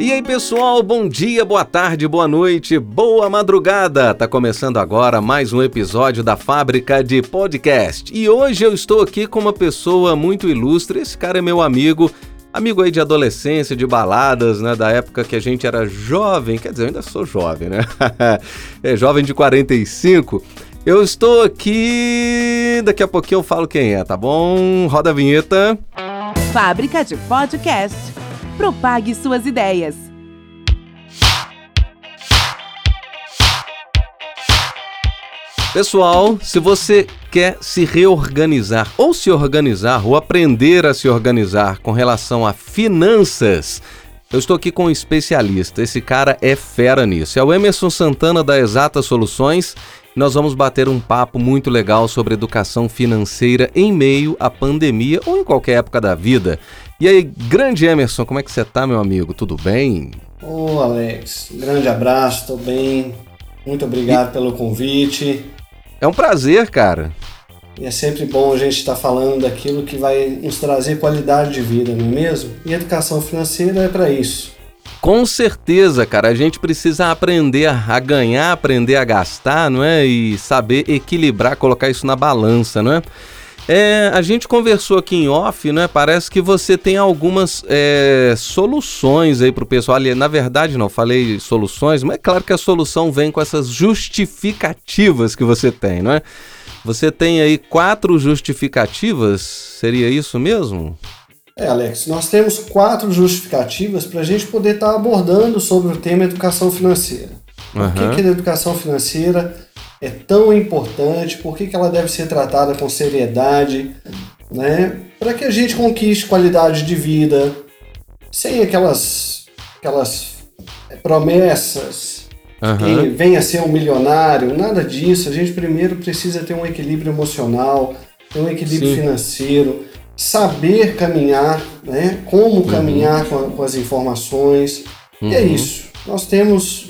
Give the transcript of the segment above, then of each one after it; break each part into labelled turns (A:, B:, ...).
A: E aí, pessoal, bom dia, boa tarde, boa noite, boa madrugada. Tá começando agora mais um episódio da Fábrica de Podcast. E hoje eu estou aqui com uma pessoa muito ilustre. Esse cara é meu amigo, amigo aí de adolescência, de baladas, né, da época que a gente era jovem. Quer dizer, eu ainda sou jovem, né? é jovem de 45. Eu estou aqui, daqui a pouquinho eu falo quem é, tá bom? Roda a vinheta.
B: Fábrica de Podcast. Propague suas ideias.
A: Pessoal, se você quer se reorganizar ou se organizar ou aprender a se organizar com relação a finanças, eu estou aqui com um especialista. Esse cara é fera nisso. É o Emerson Santana da Exata Soluções. Nós vamos bater um papo muito legal sobre educação financeira em meio à pandemia ou em qualquer época da vida. E aí, grande Emerson, como é que você tá, meu amigo? Tudo bem?
C: Ô, Alex, um grande abraço, tô bem. Muito obrigado e... pelo convite.
A: É um prazer, cara.
C: E é sempre bom a gente estar tá falando daquilo que vai nos trazer qualidade de vida, não é mesmo? E educação financeira é para isso.
A: Com certeza, cara, a gente precisa aprender a ganhar, aprender a gastar, não é? E saber equilibrar, colocar isso na balança, não é? É, a gente conversou aqui em off, né? Parece que você tem algumas é, soluções aí para o pessoal. Ali, na verdade, não falei soluções, mas é claro que a solução vem com essas justificativas que você tem, não é? Você tem aí quatro justificativas, seria isso mesmo?
C: É, Alex, nós temos quatro justificativas para a gente poder estar tá abordando sobre o tema educação financeira. Uhum. Por que, que a educação financeira é tão importante, por que, que ela deve ser tratada com seriedade, né? Para que a gente conquiste qualidade de vida, sem aquelas, aquelas promessas uhum. que venha a ser um milionário, nada disso. A gente primeiro precisa ter um equilíbrio emocional, ter um equilíbrio Sim. financeiro, saber caminhar, né? Como uhum. caminhar com, com, as informações. Uhum. E é uhum. isso. Nós temos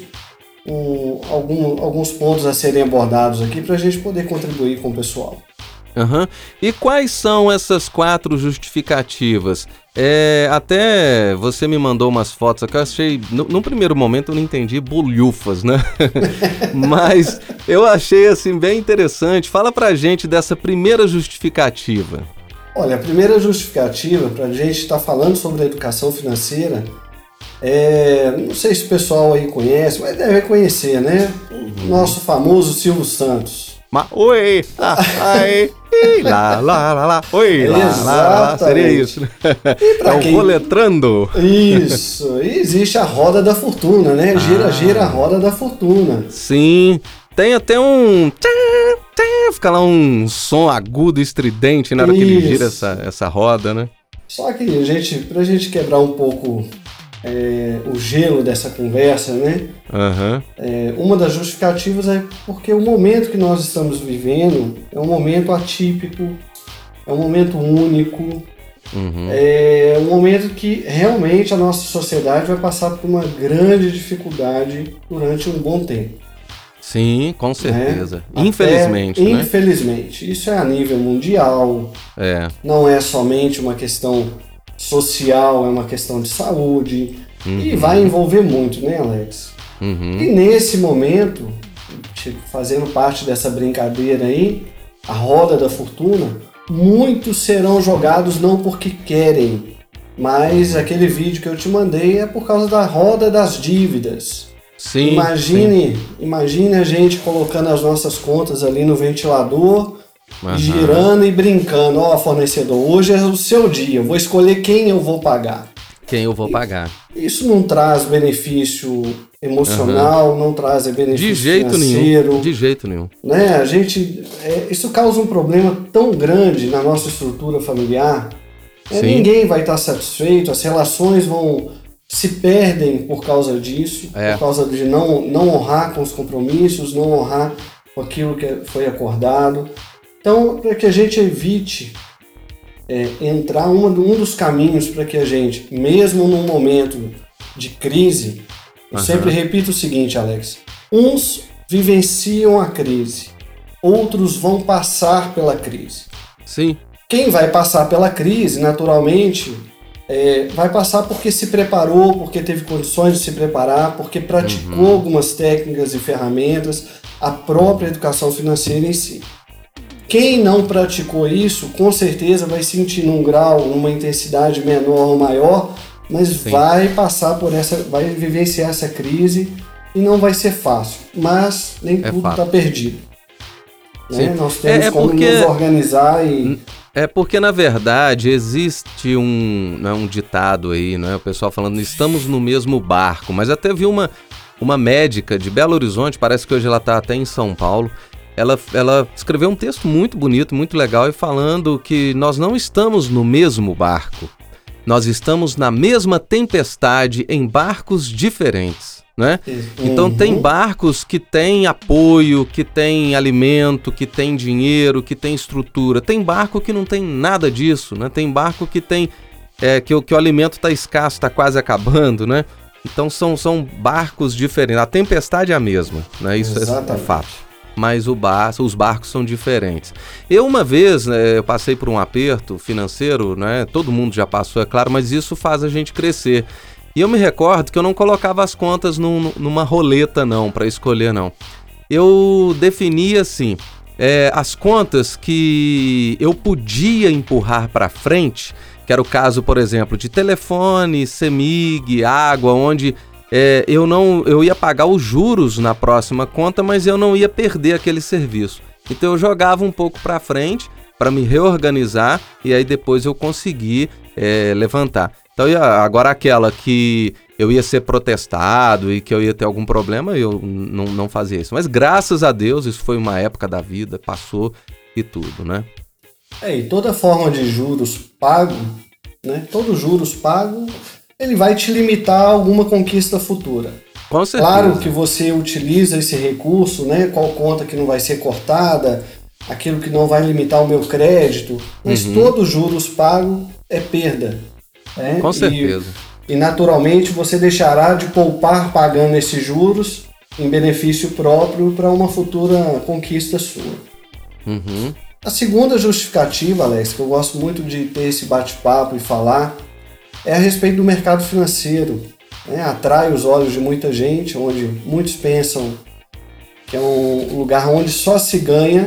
C: um, algum, alguns pontos a serem abordados aqui para a gente poder contribuir com o pessoal.
A: Uhum. E quais são essas quatro justificativas? É, até você me mandou umas fotos que eu achei. No, num primeiro momento eu não entendi bolhufas, né? Mas eu achei assim bem interessante. Fala pra gente dessa primeira justificativa.
C: Olha, a primeira justificativa para a gente estar tá falando sobre a educação financeira é, não sei se o pessoal aí conhece, mas deve conhecer, né? O nosso famoso Silvio Santos.
A: Ma, oi, ah, ai, lá, lá, lá, lá, oi, lá, lá, lá, seria isso, né? É o quem... roletrando.
C: Isso, e existe a roda da fortuna, né? Gira, ah. gira a roda da fortuna.
A: Sim, tem até um... Fica lá um som agudo, estridente na hora isso. que ele gira essa, essa roda, né?
C: Só que a gente, pra gente quebrar um pouco é, o gelo dessa conversa, né?
A: Uhum.
C: É, uma das justificativas é porque o momento que nós estamos vivendo é um momento atípico, é um momento único, uhum. é um momento que realmente a nossa sociedade vai passar por uma grande dificuldade durante um bom tempo.
A: Sim, com certeza. Né? Infelizmente. Até,
C: né? Infelizmente. Isso é a nível mundial.
A: É.
C: Não é somente uma questão social, é uma questão de saúde uhum. e vai envolver muito, né, Alex?
A: Uhum.
C: E nesse momento, fazendo parte dessa brincadeira aí, a roda da fortuna, muitos serão jogados não porque querem, mas aquele vídeo que eu te mandei é por causa da roda das dívidas.
A: Sim,
C: imagine,
A: sim.
C: imagine a gente colocando as nossas contas ali no ventilador Uhum. girando e brincando. Ó, oh, fornecedor, hoje é o seu dia, eu vou escolher quem eu vou pagar.
A: Quem eu vou pagar.
C: Isso não traz benefício emocional, uhum. não traz benefício
A: de jeito
C: financeiro.
A: Nenhum. De jeito nenhum.
C: Né? A gente, é, isso causa um problema tão grande na nossa estrutura familiar. É, ninguém vai estar satisfeito, as relações vão se perdem por causa disso, é. por causa de não, não honrar com os compromissos, não honrar com aquilo que foi acordado. Então, para que a gente evite é, entrar um, um dos caminhos para que a gente, mesmo num momento de crise, eu uhum. sempre repito o seguinte, Alex: uns vivenciam a crise, outros vão passar pela crise.
A: Sim.
C: Quem vai passar pela crise, naturalmente, é, vai passar porque se preparou, porque teve condições de se preparar, porque praticou uhum. algumas técnicas e ferramentas, a própria educação financeira em si. Quem não praticou isso, com certeza vai sentir num grau, numa intensidade menor ou maior, mas Sim. vai passar por essa, vai vivenciar essa crise e não vai ser fácil. Mas nem é tudo está perdido. Né? Nós temos é, é como porque... nos organizar e
A: é porque, na verdade, existe um, né, um ditado aí, né? O pessoal falando, estamos no mesmo barco. Mas até vi uma, uma médica de Belo Horizonte, parece que hoje ela está até em São Paulo. Ela, ela escreveu um texto muito bonito, muito legal, e falando que nós não estamos no mesmo barco. Nós estamos na mesma tempestade em barcos diferentes né? Uhum. Então tem barcos que têm apoio, que tem alimento, que tem dinheiro, que tem estrutura. Tem barco que não tem nada disso, né? Tem barco que tem é, que, que o alimento está escasso, está quase acabando, né? Então são, são barcos diferentes. A tempestade é a mesma, né? Isso é, é fato. Mas bar, os barcos são diferentes. Eu uma vez, né, eu passei por um aperto financeiro, né? Todo mundo já passou, é claro, mas isso faz a gente crescer. E eu me recordo que eu não colocava as contas num, numa roleta, não, para escolher, não. Eu definia assim. É, as contas que eu podia empurrar para frente, que era o caso, por exemplo, de telefone, semig, água, onde é, eu não eu ia pagar os juros na próxima conta, mas eu não ia perder aquele serviço. Então eu jogava um pouco para frente para me reorganizar e aí depois eu consegui é, levantar. Então, agora aquela que eu ia ser protestado e que eu ia ter algum problema, eu não, não fazia isso. Mas graças a Deus, isso foi uma época da vida, passou e tudo, né?
C: É, e toda forma de juros pago, né? Todo juros pago, ele vai te limitar a alguma conquista futura.
A: Com certeza.
C: Claro que você utiliza esse recurso, né? Qual conta que não vai ser cortada, aquilo que não vai limitar o meu crédito, mas uhum. todo juros pago é perda.
A: Né? Com certeza.
C: E, e naturalmente você deixará de poupar pagando esses juros em benefício próprio para uma futura conquista sua.
A: Uhum.
C: A segunda justificativa, Alex, que eu gosto muito de ter esse bate-papo e falar, é a respeito do mercado financeiro. Né? Atrai os olhos de muita gente, onde muitos pensam que é um lugar onde só se ganha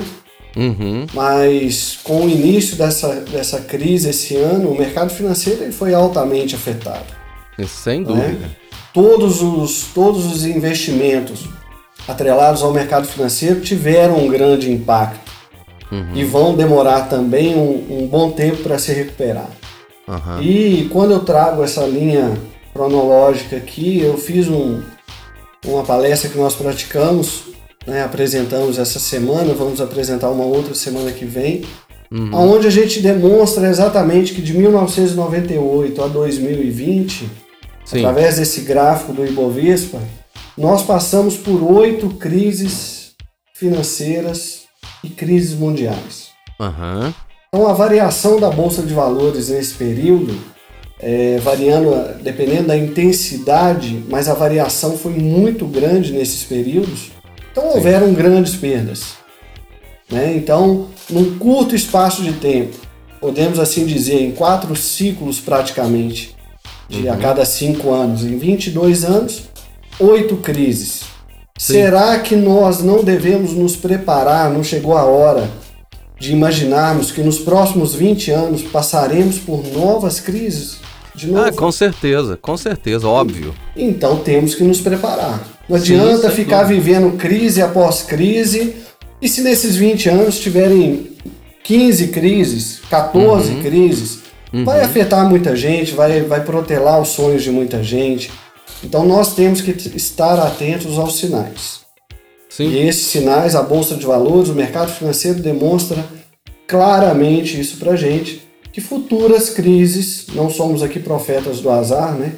A: Uhum.
C: Mas com o início dessa, dessa crise esse ano, o mercado financeiro ele foi altamente afetado.
A: Sem dúvida. Né?
C: Todos, os, todos os investimentos atrelados ao mercado financeiro tiveram um grande impacto uhum. e vão demorar também um, um bom tempo para se recuperar.
A: Uhum.
C: E quando eu trago essa linha cronológica aqui, eu fiz um, uma palestra que nós praticamos né, apresentamos essa semana, vamos apresentar uma outra semana que vem, uhum. onde a gente demonstra exatamente que de 1998 a 2020, Sim. através desse gráfico do Ibovespa, nós passamos por oito crises financeiras e crises mundiais.
A: Uhum.
C: Então a variação da Bolsa de Valores nesse período, é, variando dependendo da intensidade, mas a variação foi muito grande nesses períodos. Então Sim. houveram grandes perdas. Né? Então, num curto espaço de tempo, podemos assim dizer, em quatro ciclos praticamente, de uhum. a cada cinco anos, em 22 anos, oito crises. Sim. Será que nós não devemos nos preparar? Não chegou a hora de imaginarmos que nos próximos 20 anos passaremos por novas crises? De novo?
A: Ah, com certeza, com certeza, óbvio.
C: Então temos que nos preparar. Não adianta Sim, ficar vivendo crise após crise. E se nesses 20 anos tiverem 15 crises, 14 uhum. crises, uhum. vai afetar muita gente, vai, vai protelar os sonhos de muita gente. Então nós temos que estar atentos aos sinais.
A: Sim.
C: E esses sinais, a Bolsa de Valores, o mercado financeiro demonstra claramente isso pra gente, que futuras crises, não somos aqui profetas do azar, né?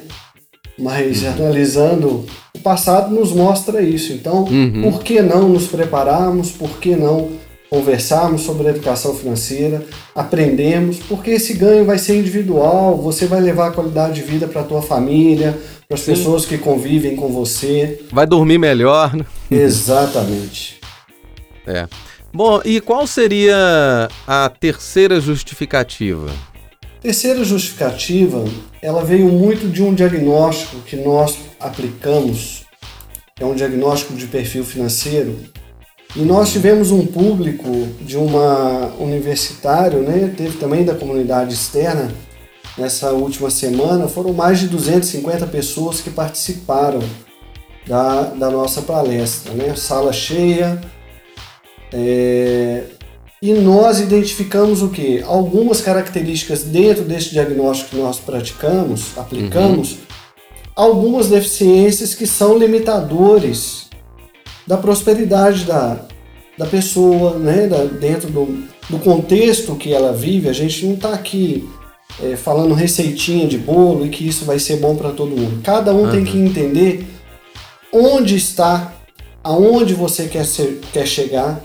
C: Mas uhum. analisando o passado nos mostra isso. Então,
A: uhum.
C: por que não nos prepararmos? Por que não conversarmos sobre a educação financeira, aprendemos, porque esse ganho vai ser individual, você vai levar a qualidade de vida para a tua família, para as pessoas que convivem com você.
A: Vai dormir melhor, né?
C: Exatamente.
A: é. Bom, e qual seria a terceira justificativa?
C: Terceira justificativa, ela veio muito de um diagnóstico que nós aplicamos, é um diagnóstico de perfil financeiro, e nós tivemos um público de uma universitário, né, teve também da comunidade externa, nessa última semana, foram mais de 250 pessoas que participaram da, da nossa palestra, né, sala cheia, é, e nós identificamos o que? Algumas características dentro desse diagnóstico que nós praticamos, aplicamos, uhum. algumas deficiências que são limitadores da prosperidade da, da pessoa, né? Da, dentro do, do contexto que ela vive. A gente não está aqui é, falando receitinha de bolo e que isso vai ser bom para todo mundo. Cada um uhum. tem que entender onde está, aonde você quer, ser, quer chegar,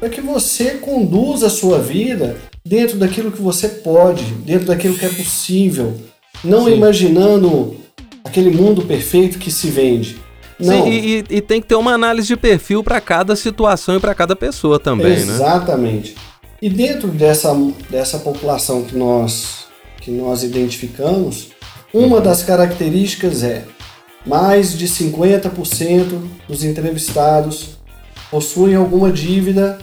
C: para que você conduza a sua vida dentro daquilo que você pode, dentro daquilo que é possível, não Sim. imaginando aquele mundo perfeito que se vende.
A: Não. Sim, e, e, tem que ter uma análise de perfil para cada situação e para cada pessoa também,
C: Exatamente. né? Exatamente. E dentro dessa, dessa população que nós, que nós identificamos, uma uhum. das características é mais de 50% dos entrevistados possuem alguma dívida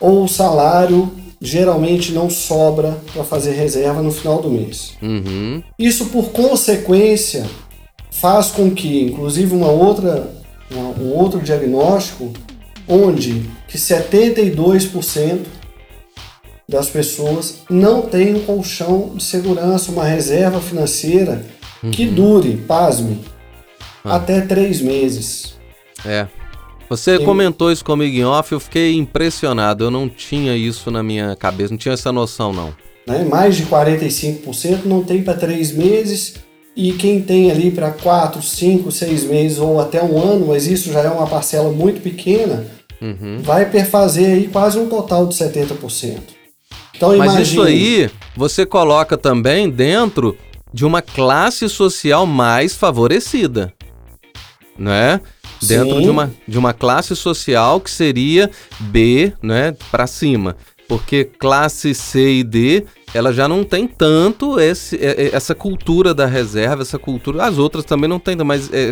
C: ou o salário geralmente não sobra para fazer reserva no final do mês. Uhum. Isso, por consequência, faz com que, inclusive, uma outra, uma, um outro diagnóstico, onde que 72% das pessoas não tem um colchão de segurança, uma reserva financeira uhum. que dure, pasme, ah. até três meses.
A: É. Você Tem... comentou isso comigo em off, eu fiquei impressionado. Eu não tinha isso na minha cabeça, não tinha essa noção, não.
C: Né? Mais de 45% não tem para três meses e quem tem ali para 4, 5, 6 meses ou até um ano, mas isso já é uma parcela muito pequena, uhum. vai perfazer aí quase um total de 70%.
A: Então, mas imagine... isso aí você coloca também dentro de uma classe social mais favorecida, né? Dentro de uma, de uma classe social que seria B, né, para cima. Porque classe C e D ela já não tem tanto esse, é, é, essa cultura da reserva, essa cultura. As outras também não tem, mas é,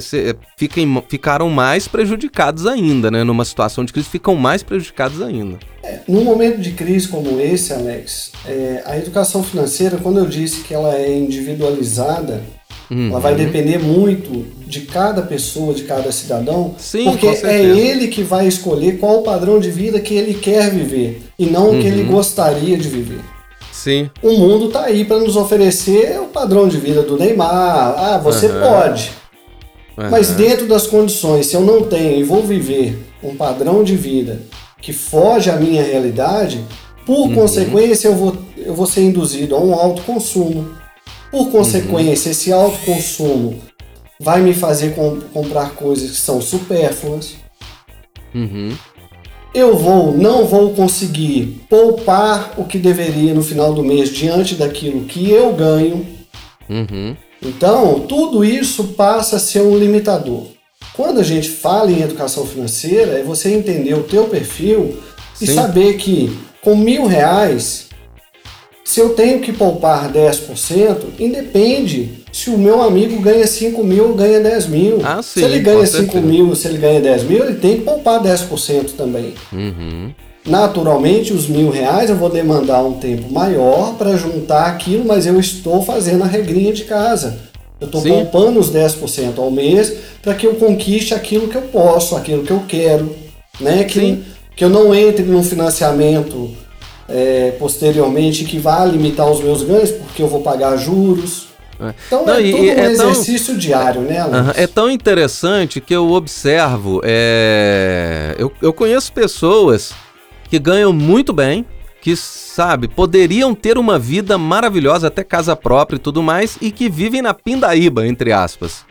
A: fiquem, ficaram mais prejudicados ainda, né? Numa situação de crise, ficam mais prejudicados ainda.
C: É, num momento de crise como esse, Alex, é, a educação financeira, quando eu disse que ela é individualizada, Uhum. Ela vai depender muito de cada pessoa, de cada cidadão, Sim, porque é ele que vai escolher qual o padrão de vida que ele quer viver e não uhum. o que ele uhum. gostaria de viver.
A: Sim.
C: O mundo está aí para nos oferecer o padrão de vida do Neymar. Ah, você uhum. pode. Uhum. Mas dentro das condições, se eu não tenho e vou viver um padrão de vida que foge à minha realidade, por uhum. consequência eu vou, eu vou ser induzido a um alto consumo. Por consequência, esse alto consumo vai me fazer comp comprar coisas que são supérfluas. Uhum eu vou, não vou conseguir poupar o que deveria no final do mês diante daquilo que eu ganho. Uhum. Então, tudo isso passa a ser um limitador. Quando a gente fala em educação financeira, é você entender o teu perfil Sim. e saber que com mil reais se eu tenho que poupar 10%, independe se o meu amigo ganha 5 mil ou ganha 10 mil. Ah, sim, se ele ganha 5 mil, se ele ganha 10 mil, ele tem que poupar 10% também. Uhum. Naturalmente, os mil reais eu vou demandar um tempo maior para juntar aquilo, mas eu estou fazendo a regrinha de casa. Eu estou poupando os 10% ao mês para que eu conquiste aquilo que eu posso, aquilo que eu quero. Né? Que, que eu não entre num financiamento é, posteriormente que vai limitar os meus ganhos, porque eu vou pagar juros. É. Então Não, é todo um é exercício tão, diário, né, Alex?
A: É tão interessante que eu observo, é, eu, eu conheço pessoas que ganham muito bem, que, sabe, poderiam ter uma vida maravilhosa, até casa própria e tudo mais, e que vivem na pindaíba, entre aspas.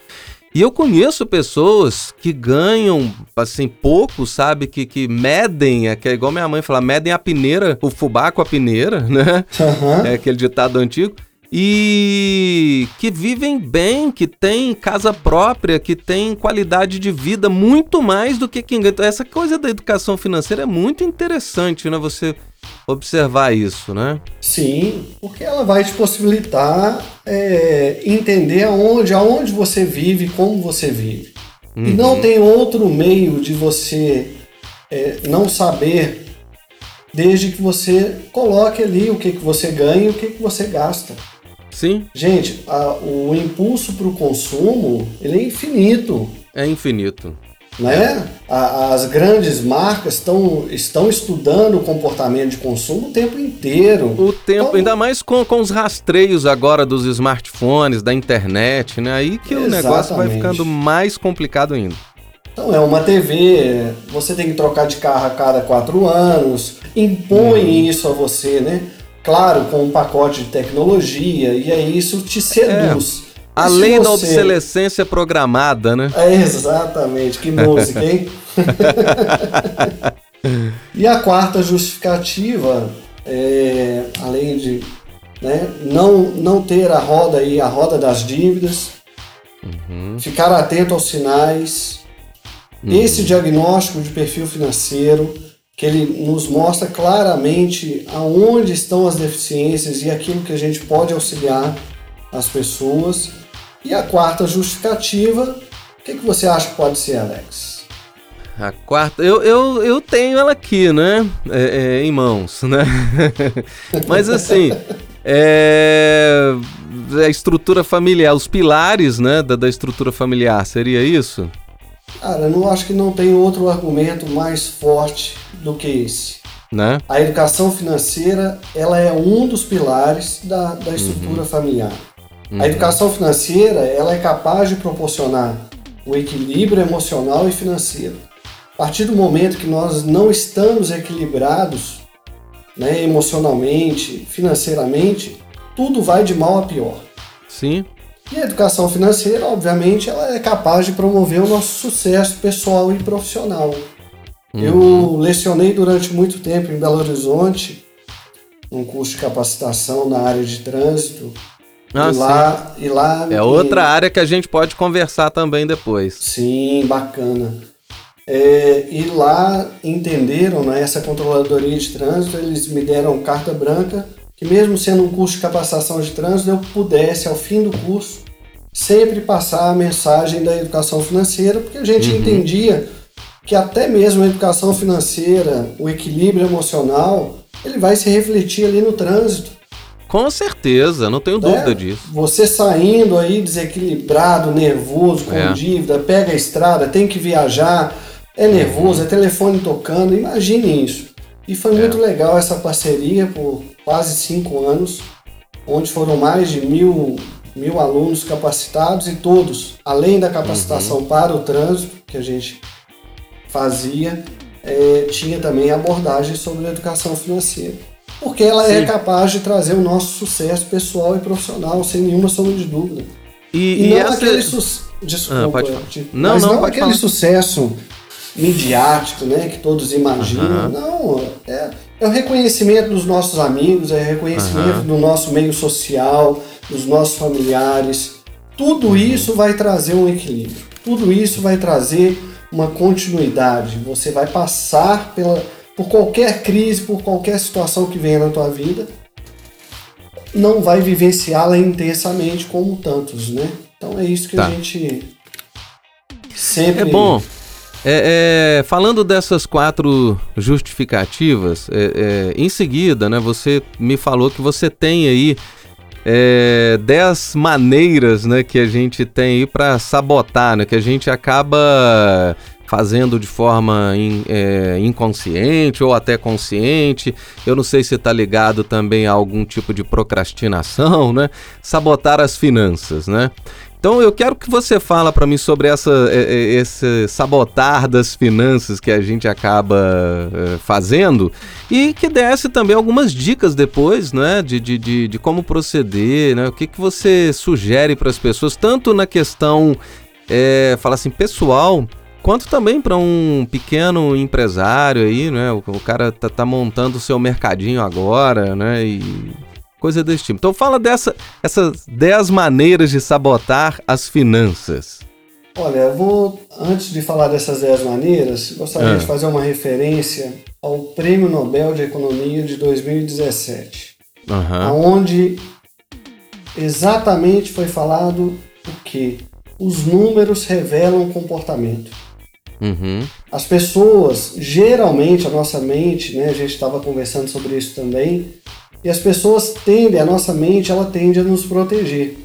A: E eu conheço pessoas que ganham, assim, pouco, sabe? Que, que medem, é, que é igual minha mãe fala, medem a peneira, o fubá com a peneira, né? Uhum. É aquele ditado antigo e que vivem bem, que têm casa própria, que têm qualidade de vida muito mais do que quem ganha. Então, essa coisa da educação financeira é muito interessante, né? Você observar isso, né?
C: Sim, porque ela vai te possibilitar é, entender aonde, aonde você vive, como você vive. Uhum. E não uhum. tem outro meio de você é, não saber desde que você coloque ali o que, que você ganha e o que, que você gasta.
A: Sim.
C: Gente, a, o impulso para o consumo ele é infinito.
A: É infinito.
C: Né? A, as grandes marcas tão, estão estudando o comportamento de consumo o tempo inteiro.
A: O tempo, então, ainda mais com, com os rastreios agora dos smartphones, da internet, né? Aí que exatamente. o negócio vai ficando mais complicado ainda.
C: Então é uma TV, você tem que trocar de carro a cada quatro anos, impõe hum. isso a você, né? Claro, com um pacote de tecnologia, e aí isso te seduz.
A: É. Além você... da obsolescência programada, né?
C: É, exatamente, que música, hein? e a quarta justificativa, é, além de né, não, não ter a roda aí, a roda das dívidas, uhum. ficar atento aos sinais, uhum. esse diagnóstico de perfil financeiro, que ele nos mostra claramente aonde estão as deficiências e aquilo que a gente pode auxiliar as pessoas. E a quarta justificativa, o que, que você acha que pode ser, Alex?
A: A quarta, eu, eu, eu tenho ela aqui, né? É, é, em mãos, né? Mas assim, é, a estrutura familiar, os pilares, né, da, da estrutura familiar, seria isso?
C: Cara, eu não acho que não tem outro argumento mais forte do que esse.
A: Né?
C: A educação financeira ela é um dos pilares da, da estrutura uhum. familiar. Uhum. A educação financeira ela é capaz de proporcionar o equilíbrio emocional e financeiro. A partir do momento que nós não estamos equilibrados né, emocionalmente, financeiramente, tudo vai de mal a pior.
A: Sim.
C: E a educação financeira, obviamente, ela é capaz de promover o nosso sucesso pessoal e profissional. Uhum. Eu lecionei durante muito tempo em Belo Horizonte, um curso de capacitação na área de trânsito.
A: Ah, e, lá, e lá. É outra área que a gente pode conversar também depois.
C: Sim, bacana. É, e lá entenderam, né, essa controladoria de trânsito, eles me deram carta branca que mesmo sendo um curso de capacitação de trânsito, eu pudesse, ao fim do curso, sempre passar a mensagem da educação financeira, porque a gente uhum. entendia que até mesmo a educação financeira, o equilíbrio emocional, ele vai se refletir ali no trânsito.
A: Com certeza, não tenho dúvida é, disso.
C: Você saindo aí desequilibrado, nervoso, com é. dívida, pega a estrada, tem que viajar, é nervoso, uhum. é telefone tocando, imagine isso. E foi é. muito legal essa parceria por quase cinco anos, onde foram mais de mil, mil alunos capacitados e todos, além da capacitação uhum. para o trânsito que a gente fazia, é, tinha também abordagem sobre a educação financeira. Porque ela é Sim. é capaz de trazer o nosso sucesso pessoal e profissional, sem nenhuma sombra de dúvida.
A: E, e, e não
C: essa... aquele
A: sucesso.
C: Desculpa, ah, pode falar. Não, mas não, não aquele falar. sucesso midiático, né, que todos imaginam. Uhum. Não, é, é o reconhecimento dos nossos amigos, é o reconhecimento uhum. do nosso meio social, dos nossos familiares. Tudo uhum. isso vai trazer um equilíbrio. Tudo isso vai trazer uma continuidade. Você vai passar pela, por qualquer crise, por qualquer situação que venha na tua vida, não vai vivenciá-la intensamente como tantos, né? Então é isso que tá. a gente sempre.
A: É bom. É, é, falando dessas quatro justificativas, é, é, em seguida, né, você me falou que você tem aí é, dez maneiras né, que a gente tem aí para sabotar, né, que a gente acaba fazendo de forma in, é, inconsciente ou até consciente. Eu não sei se está ligado também a algum tipo de procrastinação, né? Sabotar as finanças, né? Então eu quero que você fala para mim sobre essa, esse sabotar das finanças que a gente acaba é, fazendo e que desse também algumas dicas depois, né, de, de, de, de como proceder, né, o que, que você sugere para as pessoas, tanto na questão é, fala assim, pessoal, quanto também para um pequeno empresário aí, né? O, o cara tá, tá, montando o seu mercadinho agora, né? E coisa desse tipo. Então fala dessa, essas 10 maneiras de sabotar as finanças.
C: Olha, eu vou, antes de falar dessas 10 maneiras, gostaria é. de fazer uma referência ao Prêmio Nobel de Economia de 2017, uhum. onde exatamente foi falado o que os números revelam comportamento. Uhum. As pessoas, geralmente, a nossa mente, né, a gente estava conversando sobre isso também, e as pessoas tendem, a nossa mente, ela tende a nos proteger.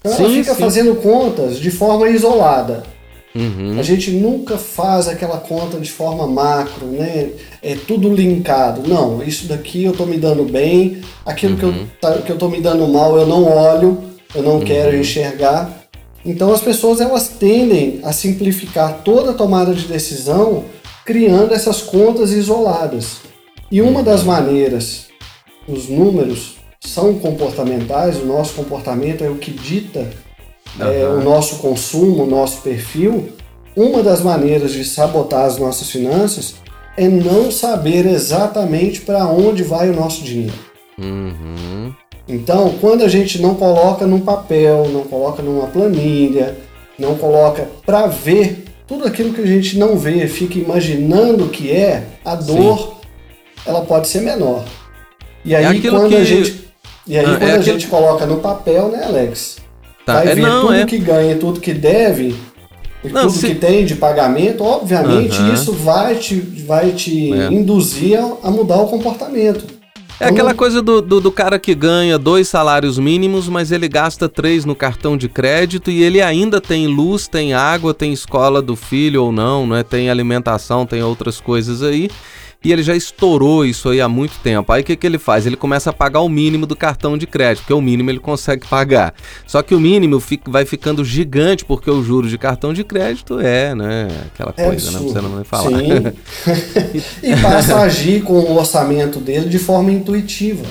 C: Então sim, ela fica sim. fazendo contas de forma isolada. Uhum. A gente nunca faz aquela conta de forma macro, né? É tudo linkado. Não, isso daqui eu tô me dando bem, aquilo uhum. que, eu, uhum. tá, que eu tô me dando mal eu não olho, eu não uhum. quero enxergar. Então as pessoas elas tendem a simplificar toda a tomada de decisão criando essas contas isoladas. E uma das uhum. maneiras, os números são comportamentais, o nosso comportamento é o que dita uhum. é, o nosso consumo, o nosso perfil. Uma das maneiras de sabotar as nossas finanças é não saber exatamente para onde vai o nosso dinheiro. Uhum. Então, quando a gente não coloca num papel, não coloca numa planilha, não coloca para ver tudo aquilo que a gente não vê, fica imaginando que é, a dor Sim. ela pode ser menor. E aí é quando que... a gente e aí ah, quando é a aquilo... gente coloca no papel, né, Alex? Tá. Vai é, ver não, tudo é... que ganha, tudo que deve, não, tudo se... que tem de pagamento, obviamente isso vai te, vai te é. induzir a mudar o comportamento.
A: É aquela coisa do, do, do, cara que ganha dois salários mínimos, mas ele gasta três no cartão de crédito e ele ainda tem luz, tem água, tem escola do filho ou não, né? Tem alimentação, tem outras coisas aí e ele já estourou isso aí há muito tempo. Aí o que, que ele faz? Ele começa a pagar o mínimo do cartão de crédito, porque o mínimo ele consegue pagar. Só que o mínimo fica, vai ficando gigante, porque o juros de cartão de crédito é, né? Aquela é coisa, né? Você não vai falar.
C: Sim. e passa a agir com o orçamento dele de forma intuitiva.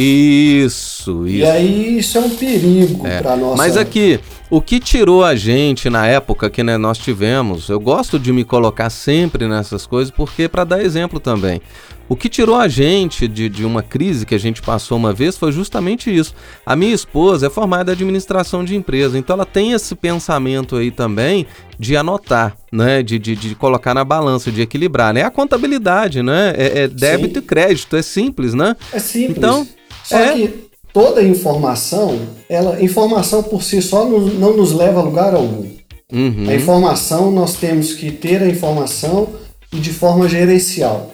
A: Isso, isso.
C: E aí isso é um perigo é. para nossa.
A: Mas aqui, o que tirou a gente na época que né, nós tivemos, eu gosto de me colocar sempre nessas coisas porque para dar exemplo também. O que tirou a gente de, de uma crise que a gente passou uma vez foi justamente isso. A minha esposa é formada em administração de empresa, então ela tem esse pensamento aí também de anotar, né? De, de, de colocar na balança, de equilibrar. Né? É a contabilidade, né? É, é débito Sim. e crédito, é simples, né?
C: É simples. Então, só é... que toda informação, ela, informação por si só não, não nos leva a lugar algum. Uhum. A informação, nós temos que ter a informação e de forma gerencial.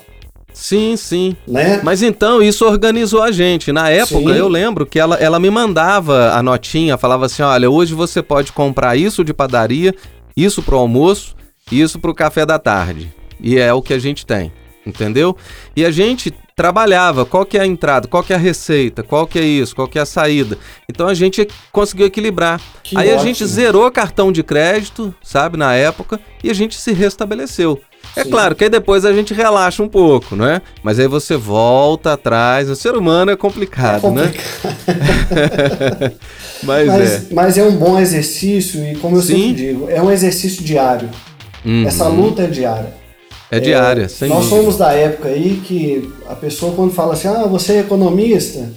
A: Sim, sim. Né? Mas então isso organizou a gente. Na época, sim. eu lembro que ela, ela me mandava a notinha, falava assim: olha, hoje você pode comprar isso de padaria, isso pro almoço, isso pro café da tarde. E é o que a gente tem entendeu? E a gente trabalhava, qual que é a entrada, qual que é a receita, qual que é isso, qual que é a saída. Então a gente conseguiu equilibrar. Que Aí ótimo. a gente zerou cartão de crédito, sabe, na época, e a gente se restabeleceu. É Sim. claro que aí depois a gente relaxa um pouco, não é? Mas aí você volta atrás. O ser humano é complicado, é complicado.
C: né? mas, mas, é. mas é um bom exercício e, como eu Sim. sempre digo, é um exercício diário. Uhum. Essa luta é diária.
A: É diária, é, sem
C: Nós dúvida. somos da época aí que a pessoa quando fala assim, ah, você é economista,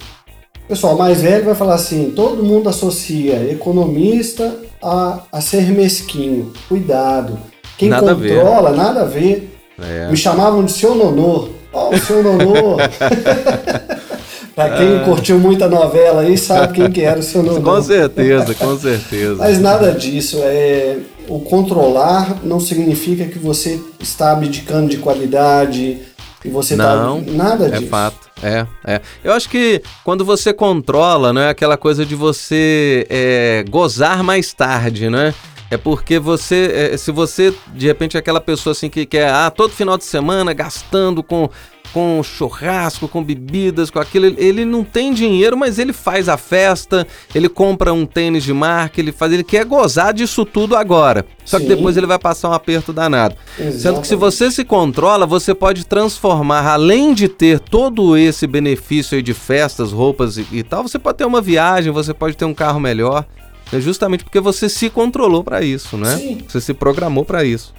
C: o pessoal mais velho vai falar assim, todo mundo associa economista a, a ser mesquinho. Cuidado. Quem nada controla, a nada a ver. É. Me chamavam de seu nonô. Ó, oh, seu nonô. pra quem ah. curtiu muita novela aí, sabe quem que era o seu nonô.
A: Com certeza, com certeza.
C: Mas nada disso. É, o controlar não significa que você está abdicando de qualidade e você tá
A: não,
C: tá nada
A: é
C: disso.
A: É fato. É, é. Eu acho que quando você controla, não é aquela coisa de você é, gozar mais tarde, né? É porque você, é, se você de repente é aquela pessoa assim que quer ah, todo final de semana gastando com com churrasco, com bebidas, com aquilo. Ele não tem dinheiro, mas ele faz a festa, ele compra um tênis de marca, ele faz, ele quer gozar disso tudo agora. Só Sim. que depois ele vai passar um aperto danado. Exatamente. Sendo que se você se controla, você pode transformar, além de ter todo esse benefício aí de festas, roupas e, e tal, você pode ter uma viagem, você pode ter um carro melhor. É justamente porque você se controlou para isso, né?
C: Sim.
A: Você se programou para isso.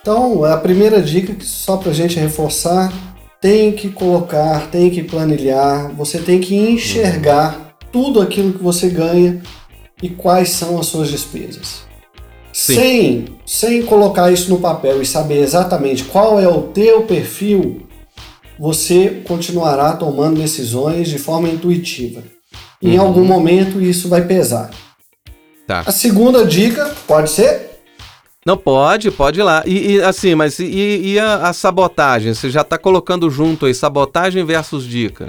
C: Então, a primeira dica, só para a gente reforçar, tem que colocar, tem que planilhar, você tem que enxergar uhum. tudo aquilo que você ganha e quais são as suas despesas. Sim. Sem, sem colocar isso no papel e saber exatamente qual é o teu perfil, você continuará tomando decisões de forma intuitiva. Em uhum. algum momento isso vai pesar.
A: Tá.
C: A segunda dica pode ser?
A: Não, pode, pode ir lá. E, e assim, mas e, e a, a, sabotagem? Você já está colocando junto aí, sabotagem versus dica.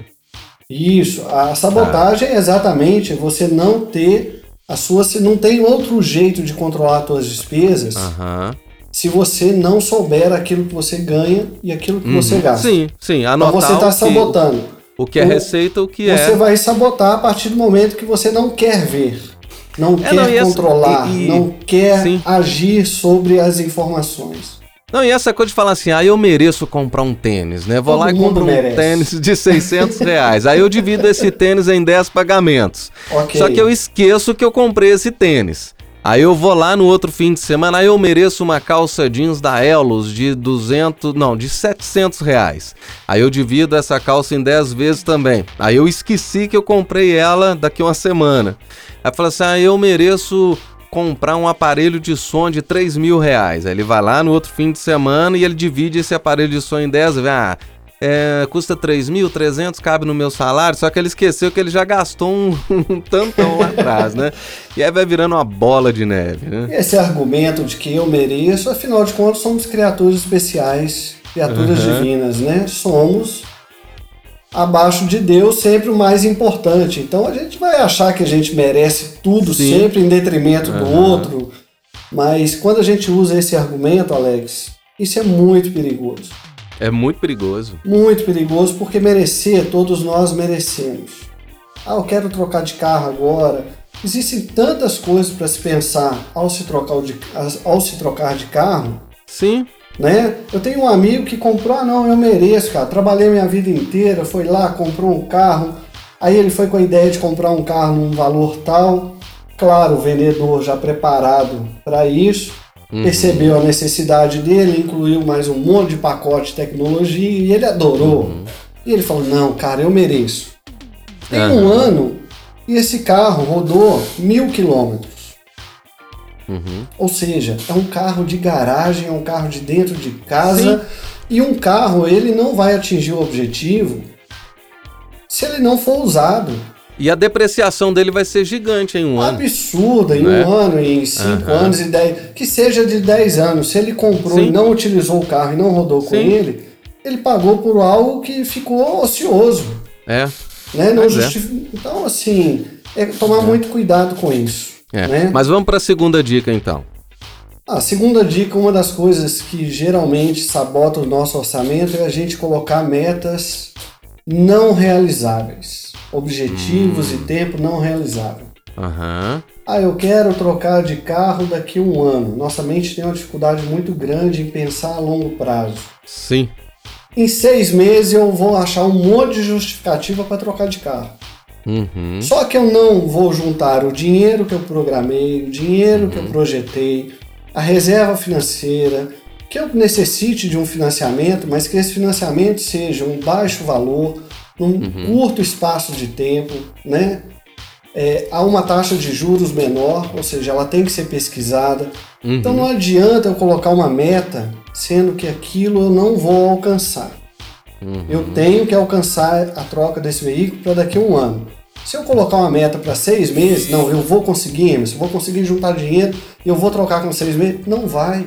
C: Isso, a sabotagem tá. é exatamente você não ter a sua. Não tem outro jeito de controlar as suas despesas.
A: Uhum.
C: Se você não souber aquilo que você ganha e aquilo que uhum. você gasta.
A: Sim, sim. Anotar
C: então você está sabotando.
A: O que é o, receita, o que
C: você
A: é.
C: Você vai sabotar a partir do momento que você não quer ver não é, quer não, controlar, e, e, não quer sim. agir sobre as informações.
A: Não, e essa coisa de falar assim, ah, eu mereço comprar um tênis, né? Vou
C: Todo
A: lá e compro um
C: merece.
A: tênis de 600 reais. Aí eu divido esse tênis em 10 pagamentos.
C: Okay.
A: Só que eu esqueço que eu comprei esse tênis. Aí eu vou lá no outro fim de semana, aí eu mereço uma calça jeans da Elos de 200, não, de 700 reais. Aí eu divido essa calça em 10 vezes também. Aí eu esqueci que eu comprei ela daqui uma semana. Aí fala assim, ah, eu mereço comprar um aparelho de som de 3 mil reais. Aí ele vai lá no outro fim de semana e ele divide esse aparelho de som em 10 vezes. Ah, é, custa 3.300, cabe no meu salário, só que ele esqueceu que ele já gastou um, um tantão lá atrás, né? E aí vai virando uma bola de neve, né?
C: Esse argumento de que eu mereço, afinal de contas, somos criaturas especiais, criaturas uhum. divinas, né? Somos abaixo de Deus sempre o mais importante. Então a gente vai achar que a gente merece tudo Sim. sempre em detrimento uhum. do outro, mas quando a gente usa esse argumento, Alex, isso é muito perigoso.
A: É muito perigoso.
C: Muito perigoso, porque merecer, todos nós merecemos. Ah, eu quero trocar de carro agora. Existem tantas coisas para se pensar ao se, trocar de, ao se trocar de carro.
A: Sim.
C: Né? Eu tenho um amigo que comprou, ah, não, eu mereço, cara. Trabalhei minha vida inteira, foi lá, comprou um carro. Aí ele foi com a ideia de comprar um carro num valor tal. Claro, o vendedor já preparado para isso Uhum. Percebeu a necessidade dele, incluiu mais um monte de pacote de tecnologia e ele adorou. Uhum. E ele falou: Não, cara, eu mereço. Tem uhum. um ano e esse carro rodou mil quilômetros.
A: Uhum.
C: Ou seja, é um carro de garagem, é um carro de dentro de casa. Sim. E um carro, ele não vai atingir o objetivo se ele não for usado.
A: E a depreciação dele vai ser gigante em um
C: ano. Absurda, em né? um ano, em cinco uhum. anos e dez. Que seja de dez anos. Se ele comprou Sim. e não utilizou o carro e não rodou com Sim. ele, ele pagou por algo que ficou ocioso.
A: É.
C: Né? Não é. Então, assim, é tomar é. muito cuidado com isso.
A: É.
C: Né?
A: Mas vamos para a segunda dica então.
C: A segunda dica, uma das coisas que geralmente sabota o nosso orçamento é a gente colocar metas não realizáveis objetivos hum. e tempo não realizável.
A: Uhum.
C: Ah, eu quero trocar de carro daqui a um ano. Nossa mente tem uma dificuldade muito grande em pensar a longo prazo.
A: Sim.
C: Em seis meses eu vou achar um monte de justificativa para trocar de carro.
A: Uhum.
C: Só que eu não vou juntar o dinheiro que eu programei, o dinheiro uhum. que eu uhum. projetei, a reserva financeira, que eu necessite de um financiamento, mas que esse financiamento seja um baixo valor, num uhum. curto espaço de tempo, né? É, há uma taxa de juros menor, ou seja, ela tem que ser pesquisada. Uhum. Então não adianta eu colocar uma meta sendo que aquilo eu não vou alcançar.
A: Uhum.
C: Eu tenho que alcançar a troca desse veículo para daqui a um ano. Se eu colocar uma meta para seis meses, não, eu vou conseguir, Emerson, vou conseguir juntar dinheiro e eu vou trocar com seis meses, não vai.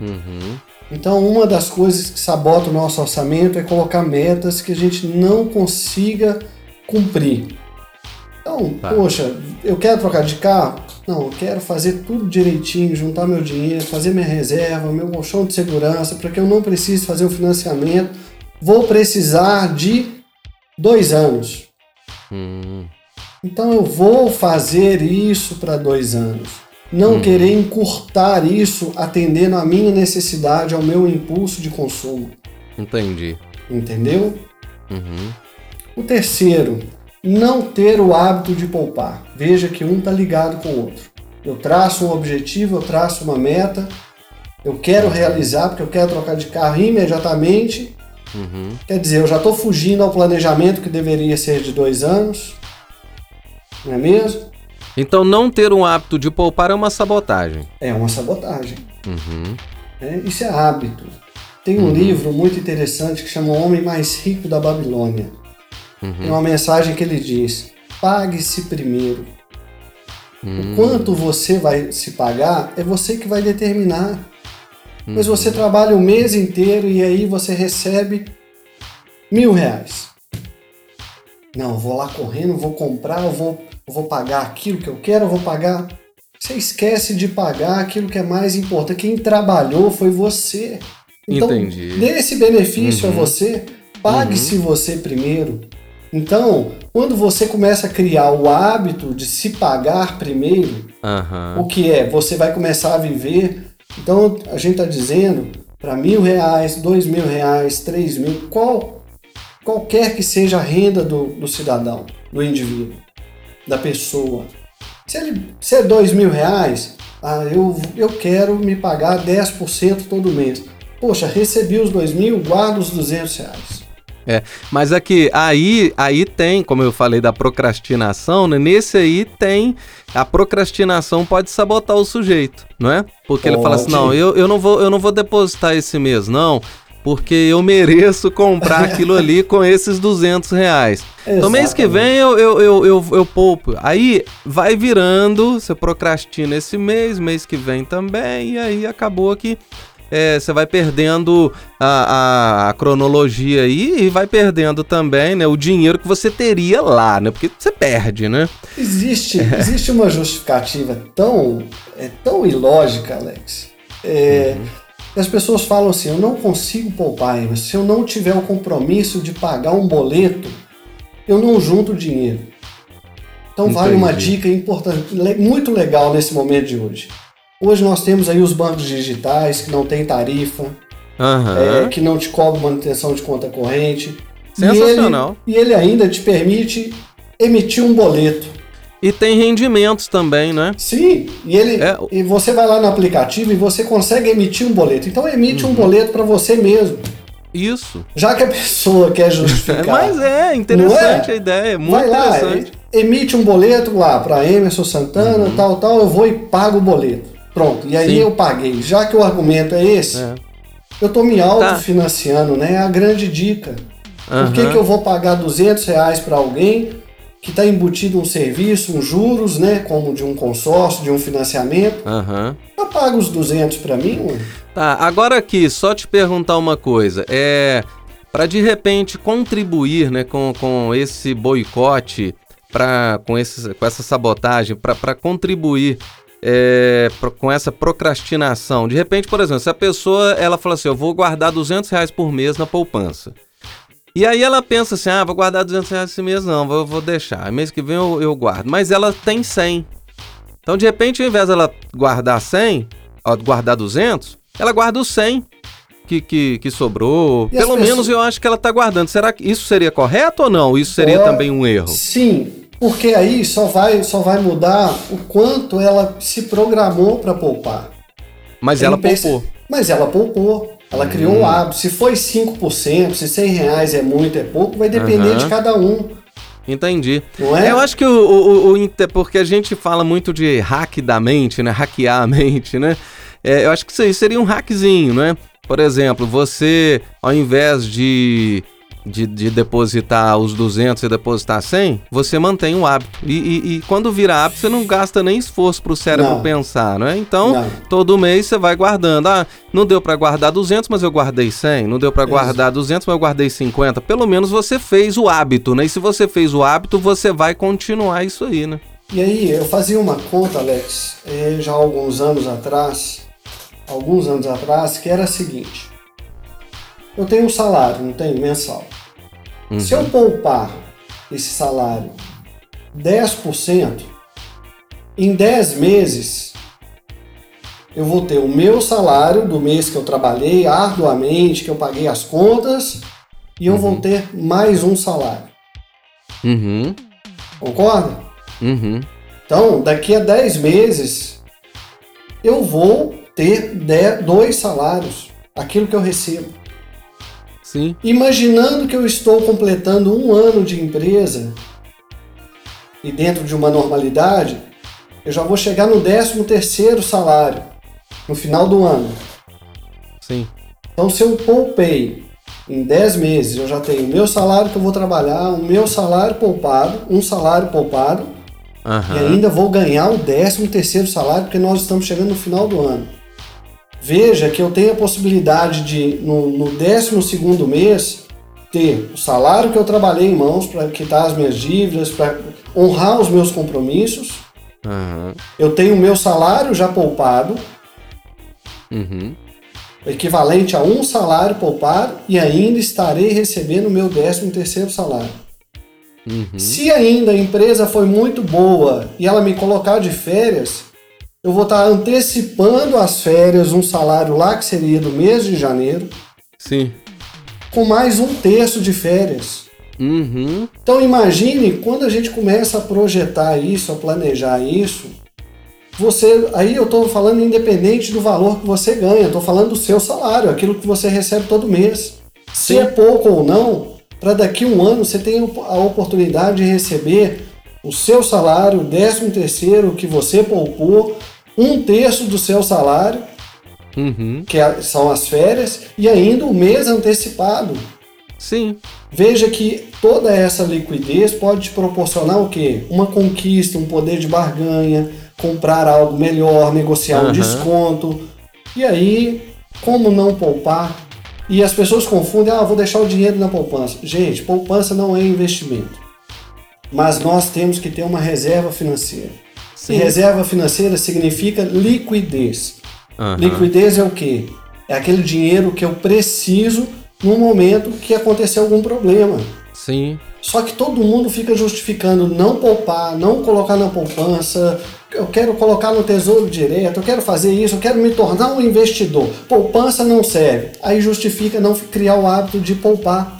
A: Uhum.
C: Então, uma das coisas que sabota o nosso orçamento é colocar metas que a gente não consiga cumprir. Então, tá. poxa, eu quero trocar de carro? Não, eu quero fazer tudo direitinho, juntar meu dinheiro, fazer minha reserva, meu colchão de segurança, para que eu não precise fazer o financiamento. Vou precisar de dois anos.
A: Hum.
C: Então eu vou fazer isso para dois anos não uhum. querer encurtar isso atendendo à minha necessidade, ao meu impulso de consumo.
A: Entendi.
C: Entendeu?
A: Uhum.
C: O terceiro, não ter o hábito de poupar. Veja que um está ligado com o outro. Eu traço um objetivo, eu traço uma meta, eu quero realizar porque eu quero trocar de carro imediatamente. Uhum. Quer dizer, eu já estou fugindo ao planejamento que deveria ser de dois anos, não é mesmo?
A: Então, não ter um hábito de poupar é uma sabotagem.
C: É uma sabotagem. Uhum. É, isso é hábito. Tem um uhum. livro muito interessante que chama O Homem Mais Rico da Babilônia. Uhum. Tem uma mensagem que ele diz: pague-se primeiro. Uhum. O quanto você vai se pagar é você que vai determinar. Mas você uhum. trabalha o mês inteiro e aí você recebe mil reais. Não, eu vou lá correndo, vou comprar, eu vou, eu vou pagar aquilo que eu quero, eu vou pagar. Você esquece de pagar aquilo que é mais importante. Quem trabalhou foi você. Então, Entendi. dê esse benefício uhum. a você, pague-se uhum. você primeiro. Então, quando você começa a criar o hábito de se pagar primeiro, uhum. o que é? Você vai começar a viver. Então, a gente está dizendo para mil reais, dois mil reais, três mil, qual, qualquer que seja a renda do, do cidadão, do indivíduo, da pessoa. Se, ele, se é dois mil reais, ah, eu, eu quero me pagar 10% todo mês. Poxa, recebi os dois mil, guardo os 200 reais.
A: É, mas aqui, aí, aí tem, como eu falei da procrastinação, né? Nesse aí tem a procrastinação pode sabotar o sujeito, não é? Porque pode. ele fala assim: "Não, eu, eu não vou eu não vou depositar esse mês, não, porque eu mereço comprar aquilo ali com esses 200 reais. Então, mês que vem eu, eu, eu, eu, eu poupo. Aí vai virando, você procrastina esse mês, mês que vem também, e aí acabou que é, você vai perdendo a, a, a, cronologia aí e vai perdendo também né, o dinheiro que você teria lá, né? Porque você perde, né?
C: Existe, é. existe uma justificativa tão, é, tão ilógica, Alex. É, uhum. As pessoas falam assim: eu não consigo poupar, mas se eu não tiver o compromisso de pagar um boleto, eu não junto dinheiro. Então Entendi. vale uma dica importante, muito legal nesse momento de hoje. Hoje nós temos aí os bancos digitais que não tem tarifa, uhum. é, que não te cobram manutenção de conta corrente.
A: Sensacional.
C: E ele, e ele ainda te permite emitir um boleto.
A: E tem rendimentos também, né?
C: Sim, e ele é... e você vai lá no aplicativo e você consegue emitir um boleto. Então emite uhum. um boleto para você mesmo.
A: Isso.
C: Já que a pessoa quer justificar.
A: Mas é interessante é? a ideia, muito vai lá, interessante.
C: Emite um boleto lá para Emerson Santana, uhum. tal, tal, eu vou e pago o boleto. Pronto, e aí Sim. eu paguei. Já que o argumento é esse, é. eu tô me autofinanciando, tá. né? É a grande dica. Uhum. Por que, que eu vou pagar 200 reais para alguém que está embutido um serviço, um juros, né? Como de um consórcio, de um financiamento. Uhum. Eu pago os 200 para mim, ué.
A: Tá, agora aqui, só te perguntar uma coisa. É. Para de repente contribuir né, com, com esse boicote, pra, com, esse, com essa sabotagem, para contribuir é, com essa procrastinação. De repente, por exemplo, se a pessoa ela fala assim, eu vou guardar 200 reais por mês na poupança. E aí ela pensa assim, ah, vou guardar 200 reais esse mês não, vou, vou deixar. Mês que vem eu, eu guardo. Mas ela tem 100. Então, de repente, ao invés dela guardar 100, ó, guardar 200, ela guarda os 100 que, que, que sobrou. E Pelo menos eu acho que ela está guardando. Será que isso seria correto ou não? Isso seria também um erro?
C: Sim, porque aí só vai, só vai mudar o quanto ela se programou para poupar.
A: Mas ela poupou.
C: Mas ela poupou. Ela hum. criou um hábito. Se foi 5%, se 100 reais é muito, é pouco, vai depender uhum. de cada um.
A: Entendi. É? Eu acho que o, o, o, porque a gente fala muito de hack da mente, né? Hackear a mente, né? É, eu acho que isso aí seria um hackzinho, né? Por exemplo, você, ao invés de de, de, depositar os 200 e depositar 100, você mantém o hábito. E, e, e, quando vira hábito, você não gasta nem esforço para o cérebro não. pensar, não é? Então, não. todo mês você vai guardando. Ah, não deu para guardar 200, mas eu guardei 100. Não deu para guardar 200, mas eu guardei 50. Pelo menos você fez o hábito, né? E se você fez o hábito, você vai continuar isso aí, né?
C: E aí, eu fazia uma conta, Alex, eh, já há alguns anos atrás, alguns anos atrás, que era a seguinte eu tenho um salário, não tenho mensal. Uhum. Se eu poupar esse salário 10%, em 10 meses eu vou ter o meu salário do mês que eu trabalhei arduamente, que eu paguei as contas, e eu uhum. vou ter mais um salário. Uhum. Concorda?
A: Uhum.
C: Então, daqui a 10 meses, eu vou ter dois salários, aquilo que eu recebo.
A: Sim.
C: Imaginando que eu estou completando um ano de empresa e dentro de uma normalidade, eu já vou chegar no 13 terceiro salário no final do ano.
A: Sim.
C: Então, se eu poupei em 10 meses, eu já tenho o meu salário que eu vou trabalhar, o meu salário poupado, um salário poupado,
A: Aham.
C: e ainda vou ganhar o 13 terceiro salário, porque nós estamos chegando no final do ano. Veja que eu tenho a possibilidade de, no, no 12 segundo mês, ter o salário que eu trabalhei em mãos para quitar as minhas dívidas, para honrar os meus compromissos.
A: Aham.
C: Eu tenho o meu salário já poupado,
A: Uhum.
C: equivalente a um salário poupado, e ainda estarei recebendo o meu 13 terceiro salário.
A: Uhum.
C: Se ainda a empresa foi muito boa e ela me colocar de férias, eu vou estar antecipando as férias, um salário lá que seria do mês de janeiro,
A: Sim.
C: com mais um terço de férias.
A: Uhum.
C: Então imagine quando a gente começa a projetar isso, a planejar isso, você, aí eu estou falando independente do valor que você ganha, estou falando do seu salário, aquilo que você recebe todo mês. Se
A: Sim.
C: é pouco ou não, para daqui a um ano você tem a oportunidade de receber o seu salário, o décimo terceiro que você poupou, um terço do seu salário,
A: Uhum.
C: que é- são as férias, e ainda o mês antecipado.
A: Sim.
C: Veja que toda essa liquidez pode te proporcionar o quê? Uma conquista, um poder de barganha, comprar algo melhor, negociar um
A: Aham.
C: desconto. E aí, como não poupar? E as pessoas confundem, ah, vou deixar o dinheiro na poupança. Gente, poupança não é investimento. Mas nós temos que ter uma reserva financeira.
A: Sim.
C: E reserva financeira significa liquidez.
A: Aham.
C: Liquidez é o quê? É aquele dinheiro que eu preciso no momento que acontecer algum problema.
A: Sim.
C: Só que todo mundo fica justificando não poupar, não colocar na poupança. Eu quero colocar no tesouro direto, eu quero fazer isso, eu quero me tornar um investidor. Poupança não serve. Aí justifica não criar o hábito de poupar.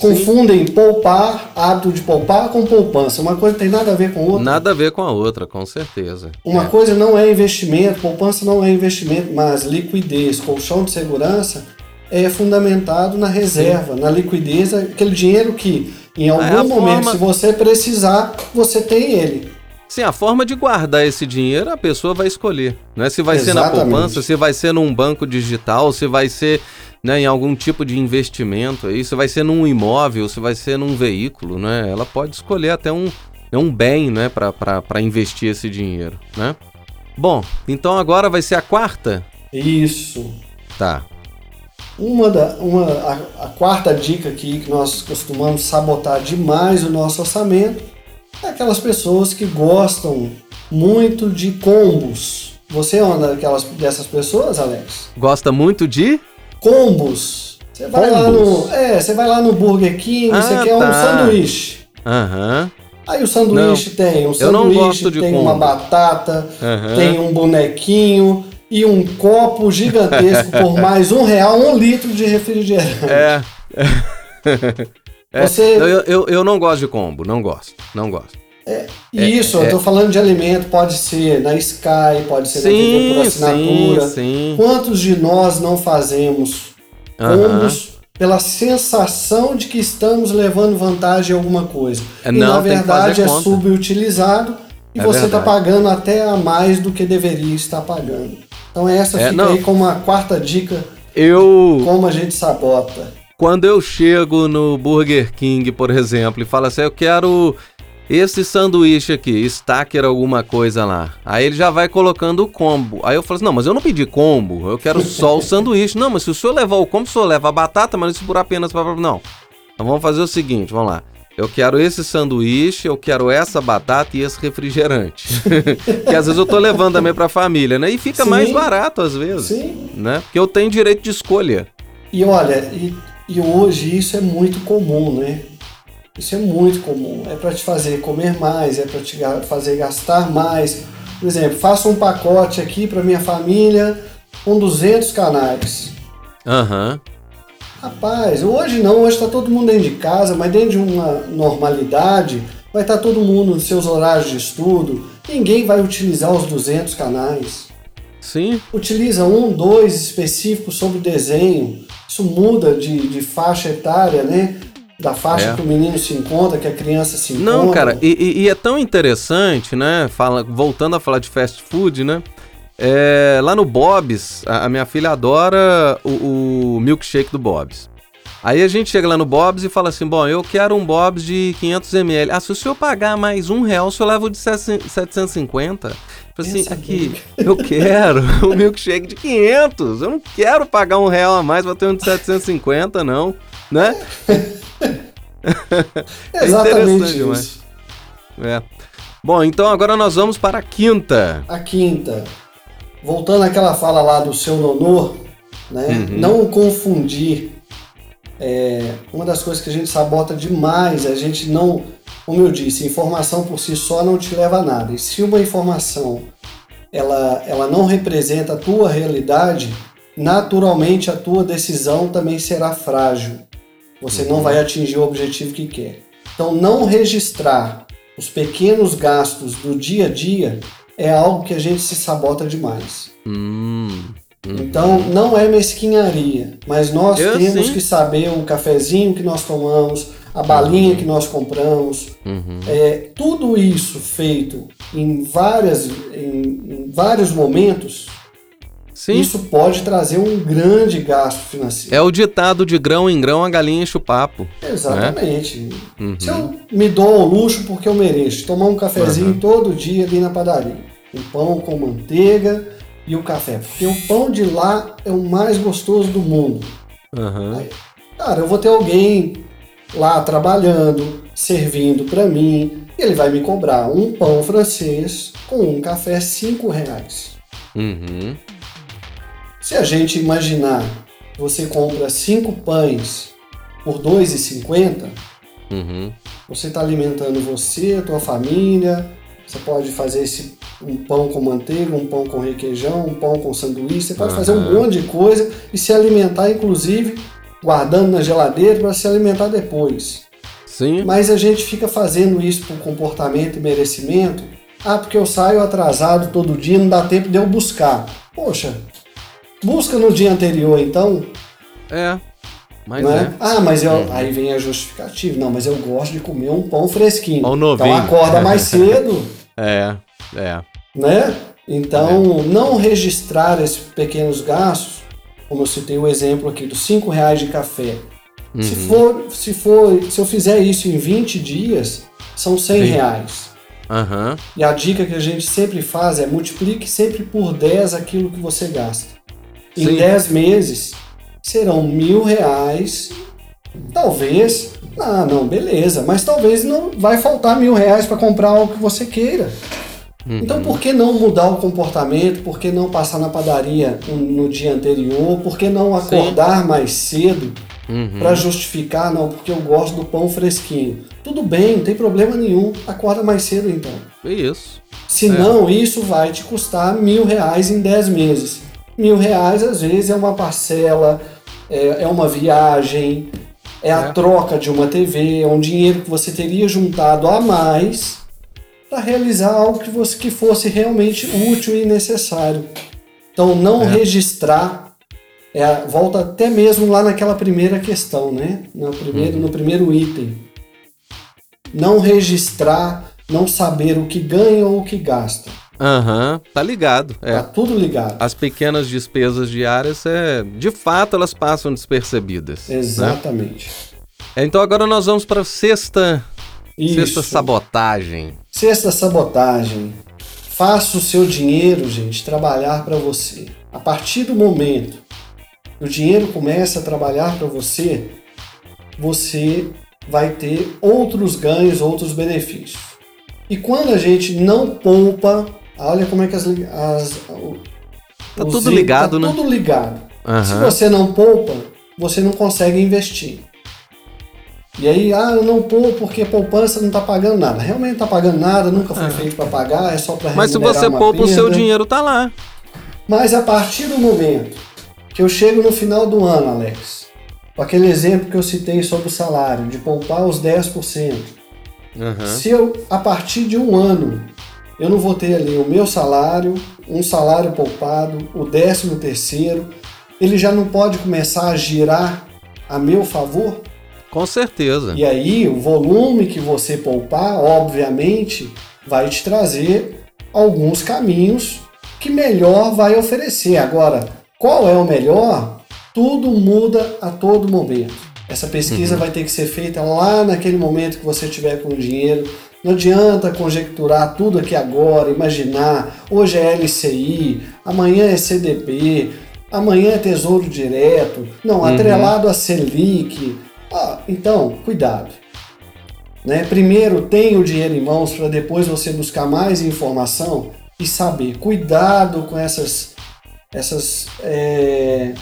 C: Confundem poupar, hábito de poupar, com poupança. Uma coisa tem nada a ver com outra.
A: Nada a ver com a outra, com certeza.
C: Uma coisa não é investimento, poupança não é investimento, mas liquidez, colchão de segurança é fundamentado na reserva, na liquidez, aquele dinheiro que em algum
A: É
C: momento,
A: forma-
C: se você precisar, você tem ele.
A: Sim, a forma de guardar esse dinheiro a pessoa vai escolher. Né? Se vai ser na
C: Exatamente.
A: poupança, se vai ser num banco digital, se vai ser né, em algum tipo de investimento, aí, se vai ser num imóvel, se vai ser num veículo, né? Ela pode escolher até um, né, um bem né, para investir esse dinheiro. Né? Bom, então agora vai ser a quarta?
C: Isso.
A: Tá.
C: Uma da, uma, a, a quarta dica aqui que nós costumamos sabotar demais o nosso orçamento é aquelas pessoas que gostam muito de combos. Você é uma daquelas, dessas pessoas, Alex?
A: Gosta muito de?
C: Combos. Você vai lá
A: Combos?
C: no, é, você vai lá no Burger King,
A: Ah,
C: você quer um
A: tá.
C: sanduíche.
A: Aham.
C: Aí o sanduíche tem um
A: não
C: sanduíche, tem
A: combo.
C: uma batata,
A: Aham.
C: tem um bonequinho e um copo gigantesco por mais um real, um litro de refrigerante.
A: É. É,
C: Você-
A: eu, eu, eu não gosto de combo, não gosto, não gosto.
C: E isso,
A: é-
C: eu tô falando de alimento, pode ser na Sky, pode ser na TV por
A: Sim,
C: assinatura.
A: sim, sim.
C: Quantos de nós não fazemos combos pela sensação de que estamos levando vantagem em alguma coisa?
A: É,
C: e
A: não,
C: na verdade é
A: conta.
C: subutilizado e
A: É
C: você está pagando até a mais do que deveria estar pagando. Então essa
A: É,
C: fica
A: não.
C: aí como a quarta dica,
A: Eu,
C: como a gente sabota.
A: quando eu chego no Burger King, por exemplo, e falo assim, eu quero esse sanduíche aqui, stacker alguma coisa lá. Aí ele já vai colocando o combo. Aí eu falo assim, não, mas eu não pedi combo, eu quero só o sanduíche. Não, mas se o senhor levar o combo, o senhor leva a batata, mas isso por apenas. Não, então vamos fazer o seguinte, vamos lá. Eu quero esse sanduíche, eu quero essa batata e esse refrigerante. que às vezes eu tô levando também pra família, né? E fica
C: Sim.
A: mais barato às vezes,
C: Sim.
A: né? Porque eu tenho direito de escolha.
C: E olha, e, e hoje isso é muito comum, né? Isso é muito comum. É para te fazer comer mais, é para te fazer gastar mais. Por exemplo, faça um pacote aqui para minha família com 200 canais.
A: Aham.
C: Rapaz, hoje não, hoje está todo mundo dentro de casa, mas dentro de uma normalidade, vai estar todo mundo nos seus horários de estudo, ninguém vai utilizar os 200 canais.
A: Sim.
C: Utiliza um, dois específicos sobre desenho. Isso muda de, de faixa etária, né? Da faixa é. que o menino se encontra, que a criança se encontra.
A: Não, cara, e, e é tão interessante, né? Fala, voltando a falar de fast food, né? É, lá no Bob's, a, a minha filha adora o, o, milkshake do Bob's. Aí a gente chega lá no Bob's e fala assim: bom, eu quero um Bob's de 500ml. Ah, se o senhor pagar mais um real, o senhor leva o de 750. Falei assim, aqui, eu quero um milkshake de 500. Eu não quero pagar um real a mais pra ter um de 750, não. Né?
C: é Exatamente isso.
A: É. Bom, então agora nós vamos para a quinta.
C: A quinta. Voltando àquela fala lá do seu nonô, né? Uhum. Não confundir. É, uma das coisas que a gente sabota demais, a gente não como eu disse, informação por si só não te leva a nada. E se uma informação ela, ela não representa a tua realidade, naturalmente a tua decisão também será frágil. Você não vai atingir o objetivo que quer. Então, não registrar os pequenos gastos do dia a dia é algo que a gente se sabota demais.
A: Hum, hum.
C: Então, não é mesquinharia, mas nós eu temos sim. que saber o cafezinho que nós tomamos, a balinha que nós compramos,
A: uhum.
C: é, tudo isso feito em, várias, em, em vários momentos,
A: Sim.
C: isso pode trazer um grande gasto financeiro.
A: É o ditado de grão em grão a galinha enche o papo.
C: Exatamente.
A: Né? Uhum.
C: Se eu me dou ao luxo porque eu mereço, tomar um cafezinho uhum. todo dia ali na padaria, um pão com manteiga e o café, porque o pão de lá é o mais gostoso do mundo.
A: Aí,
C: cara, eu vou ter alguém lá trabalhando, servindo para mim, e ele vai me cobrar um pão francês com um café cinco reais.
A: Uhum.
C: Se a gente imaginar você compra cinco pães por R$ 2,50,
A: uhum.
C: você está alimentando você, a tua família. Você pode fazer esse um pão com manteiga, um pão com requeijão, um pão com sanduíche. Você pode uhum. fazer um monte de coisa e se alimentar, inclusive, guardando na geladeira para se alimentar depois.
A: Sim.
C: Mas a gente fica fazendo isso por comportamento e merecimento. Ah, porque eu saio atrasado todo dia, não dá tempo de eu buscar. Poxa, busca no dia anterior então.
A: É. Mas
C: é?
A: é.
C: Ah, mas eu, uhum. aí vem a justificativa. Não, mas eu gosto de comer um pão fresquinho.
A: Pão novinho.
C: Então acorda mais cedo.
A: é, é.
C: Né? Então, é. não registrar esses pequenos gastos como eu citei o exemplo aqui dos cinco reais de café. Uhum. Se, for, se for, se eu fizer isso em 20 dias, são 100 Sim. reais.
A: Uhum.
C: E a dica que a gente sempre faz é multiplique sempre por 10 aquilo que você gasta. Em Sim. 10 meses serão mil reais. Talvez, ah, não, beleza, mas talvez não vai faltar mil reais para comprar algo que você queira. Uhum. Então, por que não mudar o comportamento? Por que não passar na padaria no dia anterior? Por que não acordar Sim. mais cedo
A: uhum.
C: para justificar? Não, porque eu gosto do pão fresquinho. Tudo bem, não tem problema nenhum. Acorda mais cedo então.
A: Isso.
C: Se não, é. isso vai te custar mil reais em 10 meses. Mil reais, às vezes, é uma parcela, é, é uma viagem, é a é. troca de uma TV, é um dinheiro que você teria juntado a mais para realizar algo que, você, que fosse realmente útil e necessário. Então, não é. registrar, é, volta até mesmo lá naquela primeira questão, né? No primeiro, uhum. no primeiro item. Não registrar, não saber o que ganha ou o que gasta.
A: Aham, uhum, tá ligado. É.
C: Tá tudo ligado.
A: As pequenas despesas diárias, é, de fato, elas passam despercebidas.
C: Né? Exatamente.
A: Né? Então agora nós vamos para sexta, sexta sabotagem.
C: Sexta sabotagem. Faça o seu dinheiro, gente, trabalhar para você. A partir do momento que o dinheiro começa a trabalhar para você, você vai ter outros ganhos, outros benefícios. E quando a gente não poupa, olha como é que as, as
A: tá tudo ligado,
C: tá
A: né?
C: Tudo ligado.
A: Uhum.
C: Se você não poupa, você não consegue investir. E aí, ah, eu não pôr porque poupança não está pagando nada. Realmente não está pagando nada, nunca foi é. feito para pagar, é só para
A: Mas se você poupa, o seu dinheiro está lá.
C: Mas a partir do momento que eu chego no final do ano, Alex, com aquele exemplo que eu citei sobre o salário, de poupar os 10%, Uhum. Se eu, a partir de um ano, eu não vou ter ali o meu salário, um salário poupado, o décimo terceiro, ele já não pode começar a girar a meu favor?
A: Com certeza.
C: E aí, o volume que você poupar, obviamente, vai te trazer alguns caminhos que melhor vai oferecer. Agora, qual é o melhor? Tudo muda a todo momento. Essa pesquisa uhum. vai ter que ser feita lá naquele momento que você tiver com o dinheiro. Não adianta conjecturar tudo aqui agora, imaginar. Hoje é LCI, amanhã é CDB, amanhã é Tesouro Direto. Não, uhum. atrelado a Selic. Ah, então, cuidado. Né? Primeiro, tenha o dinheiro em mãos para depois você buscar mais informação e saber. Cuidado com essas. essas é...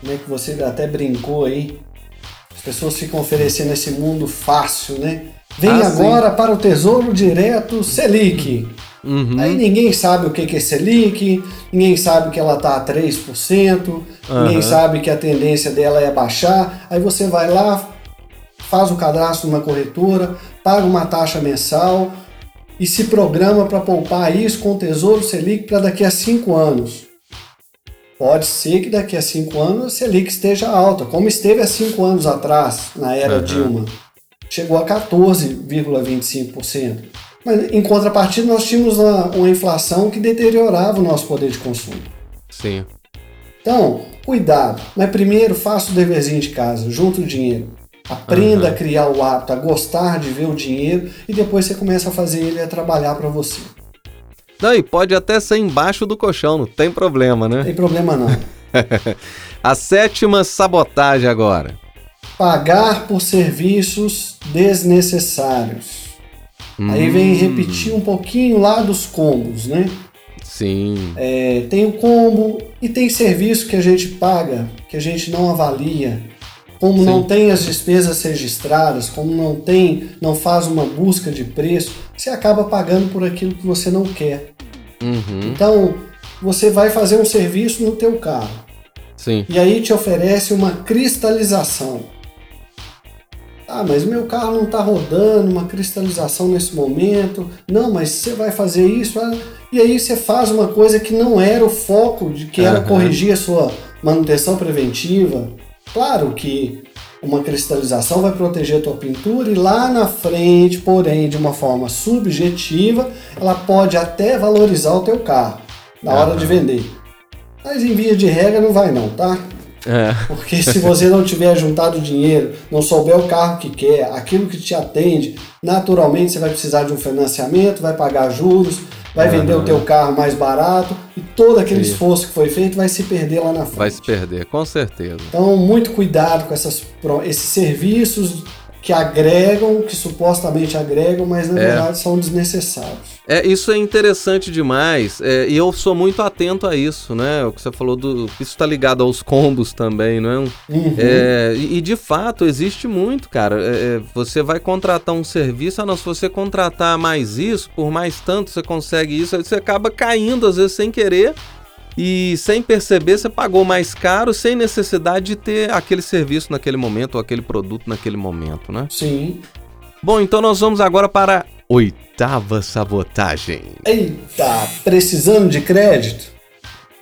C: Como é que você até brincou aí? As pessoas ficam oferecendo esse mundo fácil, né? Vem ah, agora sim. para o Tesouro Direto Selic. Uhum. Aí ninguém sabe o que é Selic, ninguém sabe que ela está a 3%, uhum. ninguém sabe que a tendência dela é baixar. Aí você vai lá, faz o cadastro numa corretora, paga uma taxa mensal e se programa para poupar isso com o Tesouro Selic para daqui a cinco anos. Pode ser que daqui a cinco anos a Selic esteja alta, como esteve há cinco anos atrás, na era uhum. Dilma. Chegou a 14,25%. Mas em contrapartida, nós tínhamos uma, uma inflação que deteriorava o nosso poder de consumo.
A: Sim.
C: Então, cuidado. Mas primeiro, faça o deverzinho de casa, junta o dinheiro. Aprenda uhum. a criar o hábito, a gostar de ver o dinheiro e depois você começa a fazer ele a trabalhar para você.
A: Não, e pode até ser embaixo do colchão, não tem problema, né? Não
C: tem problema não.
A: a sétima sabotagem agora.
C: Pagar por serviços desnecessários. Hum. Aí vem hum. repetir um pouquinho lá dos combos, né?
A: Sim.
C: É, tem o combo e tem serviço que a gente paga, que a gente não avalia, como Sim. não tem as despesas registradas, como não tem, não faz uma busca de preço, você acaba pagando por aquilo que você não quer. Uhum. Então, você vai fazer um serviço no teu carro.
A: Sim.
C: E aí te oferece uma cristalização. Ah, mas meu carro não está rodando, uma cristalização nesse momento. Não, mas você vai fazer isso. Ah, e aí você faz uma coisa que não era o foco, de que era uhum. corrigir a sua manutenção preventiva, Claro que uma cristalização vai proteger a tua pintura e lá na frente, porém, de uma forma subjetiva, ela pode até valorizar o teu carro na hora de vender. Mas em via de regra não vai não, tá? É. Porque se você não tiver juntado dinheiro, não souber o carro que quer, aquilo que te atende, naturalmente você vai precisar de um financiamento, vai pagar juros, vai uhum. vender o teu carro mais barato e todo aquele Isso. esforço que foi feito vai se perder lá na frente.
A: Vai se perder, com certeza.
C: Então, muito cuidado com essas, esses serviços que agregam, que supostamente agregam, mas na é. verdade são desnecessários.
A: É, isso é interessante demais, é, e eu sou muito atento a isso, né? O que você falou do. Isso está ligado aos combos também, não é? Uhum. é e, e, de fato existe muito, cara. É, é, você vai contratar um serviço, ah, não, se você contratar mais isso, por mais tanto você consegue isso, aí você acaba caindo, às vezes, sem querer e sem perceber você pagou mais caro sem necessidade de ter aquele serviço naquele momento ou aquele produto naquele momento, né?
C: Sim.
A: Bom, então nós vamos agora para a oitava sabotagem.
C: Eita, precisando de crédito?